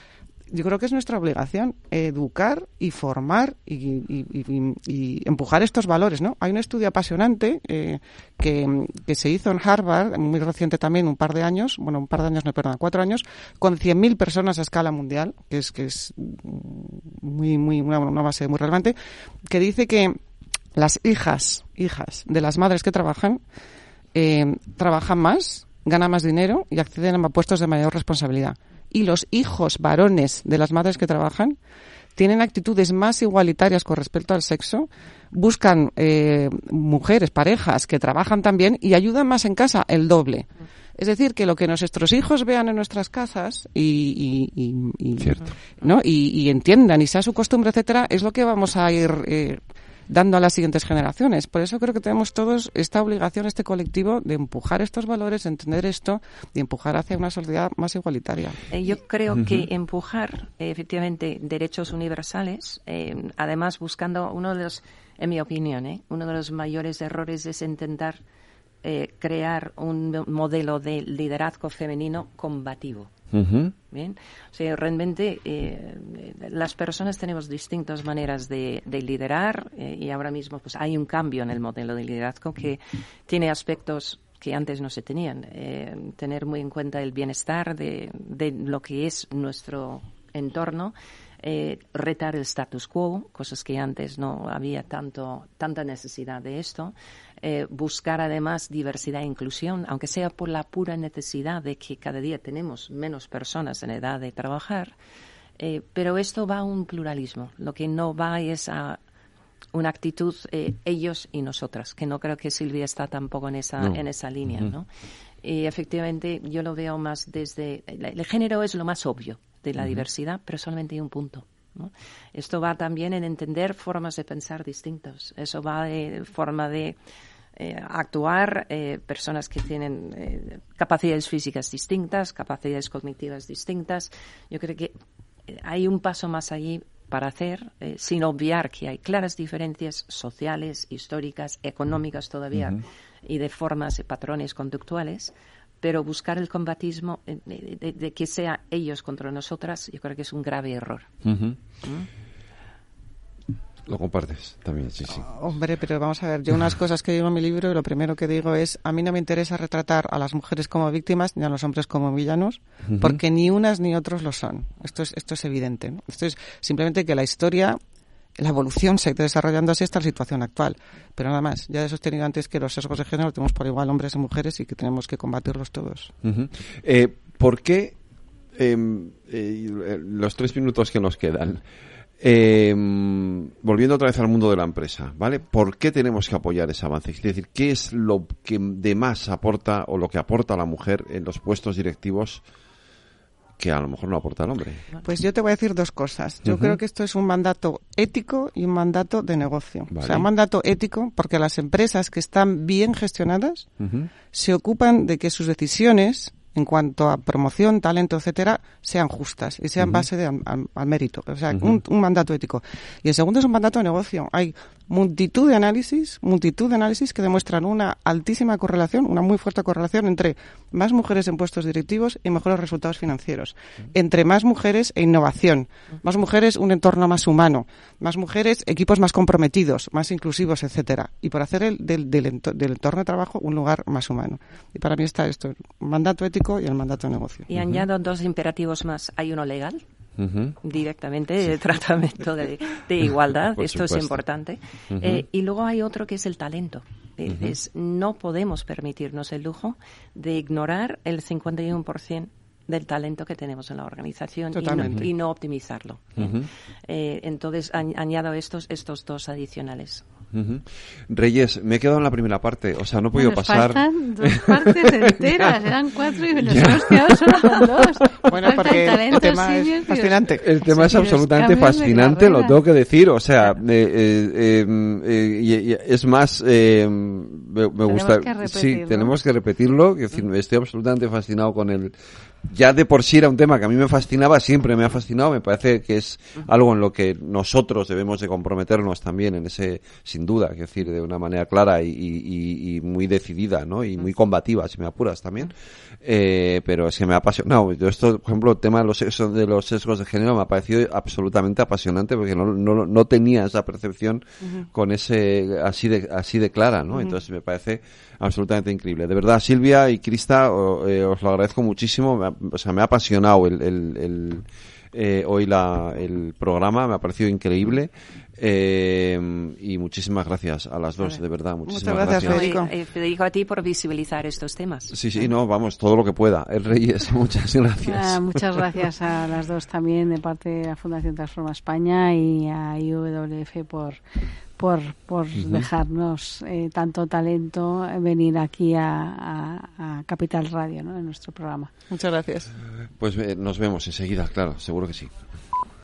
yo creo que es nuestra obligación educar y formar y, empujar estos valores, ¿no? Hay un estudio apasionante eh, que, se hizo en Harvard, muy reciente también, un par de años, bueno, un par de años, no, perdón, cuatro años, con 100.000 personas a escala mundial, que es que es muy, muy una, base muy relevante, que dice que las hijas, hijas de las madres que trabajan, eh, trabajan más, ganan más dinero y acceden a puestos de mayor responsabilidad y los hijos varones de las madres que trabajan tienen actitudes más igualitarias con respecto al sexo, buscan eh, mujeres, parejas que trabajan también y ayudan más en casa el doble. Es decir, que lo que nuestros hijos vean en nuestras casas y, y, ¿no? y, entiendan y sea su costumbre, etcétera, es lo que vamos a ir eh, dando a las siguientes generaciones. Por eso creo que tenemos todos esta obligación, este colectivo, de empujar estos valores, entender esto y empujar hacia una sociedad más igualitaria. Eh, yo creo que empujar, eh, efectivamente, derechos universales, eh, además buscando uno de los, en mi opinión, uno de los mayores errores es intentar crear un modelo de liderazgo femenino combativo. Bien, o sea, realmente eh, las personas tenemos distintas maneras de, liderar eh, y ahora mismo pues hay un cambio en el modelo de liderazgo que tiene aspectos que antes no se tenían. Eh, tener muy en cuenta el bienestar de, de lo que es nuestro entorno eh, retar el status quo, cosas que antes no había tanto, tanta necesidad de esto, eh, buscar además diversidad e inclusión, aunque sea por la pura necesidad de que cada día tenemos menos personas en edad de trabajar, eh, pero esto va a un pluralismo, lo que no va es a una actitud ellos y nosotras, que no creo que Silvia está tampoco en esa, en esa línea, ¿no? Y efectivamente yo lo veo más desde... El género es lo más obvio, de la diversidad, pero solamente hay un punto. Esto va también en entender formas de pensar distintas. Eso va de forma de eh, actuar eh, personas que tienen eh, capacidades físicas distintas, capacidades cognitivas distintas. Yo creo que hay un paso más allí para hacer, sin obviar que hay claras diferencias sociales, históricas, económicas todavía y de formas y patrones conductuales pero buscar el combatismo eh, de, que sea ellos contra nosotras, yo creo que es un grave error. ¿Mm? Lo compartes también, sí, sí. Hombre, pero vamos a ver, yo unas cosas que digo en mi libro, y lo primero que digo es, a mí no me interesa retratar a las mujeres como víctimas ni a los hombres como villanos, porque ni unas ni otros lo son. Esto es, esto es evidente. Esto es simplemente que la historia la evolución se ha ido desarrollando así hasta la situación actual. Pero nada más, ya he sostenido antes que los sesgos de género tenemos por igual hombres y mujeres y que tenemos que combatirlos todos. eh, ¿Por qué em, eh, los tres minutos que nos quedan? Eh, volviendo otra vez al mundo de la empresa, ¿vale? ¿Por qué tenemos que apoyar ese avance? Es decir, ¿qué es lo que de más aporta o lo que aporta la mujer en los puestos directivos que a lo mejor no aporta el hombre? Pues yo te voy a decir dos cosas. Yo creo que esto es un mandato ético y un mandato de negocio. Vale. O sea, un mandato ético porque las empresas que están bien gestionadas se ocupan de que sus decisiones en cuanto a promoción, talento, etcétera, sean justas y sean base de, al, al mérito. O sea, un, un, mandato ético. Y el segundo es un mandato de negocio. Hay multitud de análisis, multitud de análisis que demuestran una altísima correlación, una muy fuerte correlación entre más mujeres en puestos directivos y mejores resultados financieros. Entre más mujeres e innovación. Más mujeres, un entorno más humano. Más mujeres, equipos más comprometidos, más inclusivos, etcétera. Y por hacer el, del, del, del entorno de trabajo un lugar más humano. Y para mí está esto, mandato ético y el mandato de negocio. Y añado dos imperativos más. Hay uno legal, Uh -huh. directamente de tratamiento de, de igualdad. Esto supuesto. es importante. Uh -huh. eh, y luego hay otro que es el talento. Es, no podemos permitirnos el lujo de ignorar el 51% del talento que tenemos en la organización y no, y no, optimizarlo. eh, entonces, añado estos, estos dos adicionales. Uh -huh. Reyes, me he quedado en la primera parte, o sea, no he podido bueno, pasar. Faltan dos partes enteras, eran cuatro y nos hemos quedado solo con dos. Bueno, porque el, el tema es fascinante. El tema sí, es absolutamente fascinante, lo tengo que decir, o sea, eh, eh, eh, y, y es más, me, me gusta. Sí, tenemos que repetirlo, que decir, estoy absolutamente fascinado con el ya de por sí era un tema que a mí me fascinaba, siempre me ha fascinado, me parece que es algo en lo que nosotros debemos de comprometernos también en ese, sin duda, es decir, de una manera clara y, y, y muy decidida, ¿no? Y muy combativa, si me apuras también. Eh, pero es que me ha apasionado. Yo esto, por ejemplo, el tema de los, sesgos, de los sesgos de género me ha parecido absolutamente apasionante porque no, no, no tenía esa percepción uh -huh. con ese, así de, así de clara, ¿no? Uh -huh. Entonces me parece absolutamente increíble. De verdad, Silvia y Crista, eh, os lo agradezco muchísimo. Me ha, o sea, me ha apasionado el, el, el eh, hoy la, el programa, me ha parecido increíble. Eh, y muchísimas gracias a las dos, de verdad. Muchísimas Muchas gracias, gracias. Federico. Eh, Federico, a ti por visibilizar estos temas. Sí, sí, no, vamos, todo lo que pueda. El Reyes, muchas gracias. Ah, muchas gracias a las dos también de parte de la Fundación Transforma España y a IWF por por, por uh -huh. dejarnos eh, tanto talento venir aquí a, a, a, Capital Radio, ¿no? En nuestro programa. Muchas gracias. Pues eh, nos vemos enseguida, claro, seguro que sí.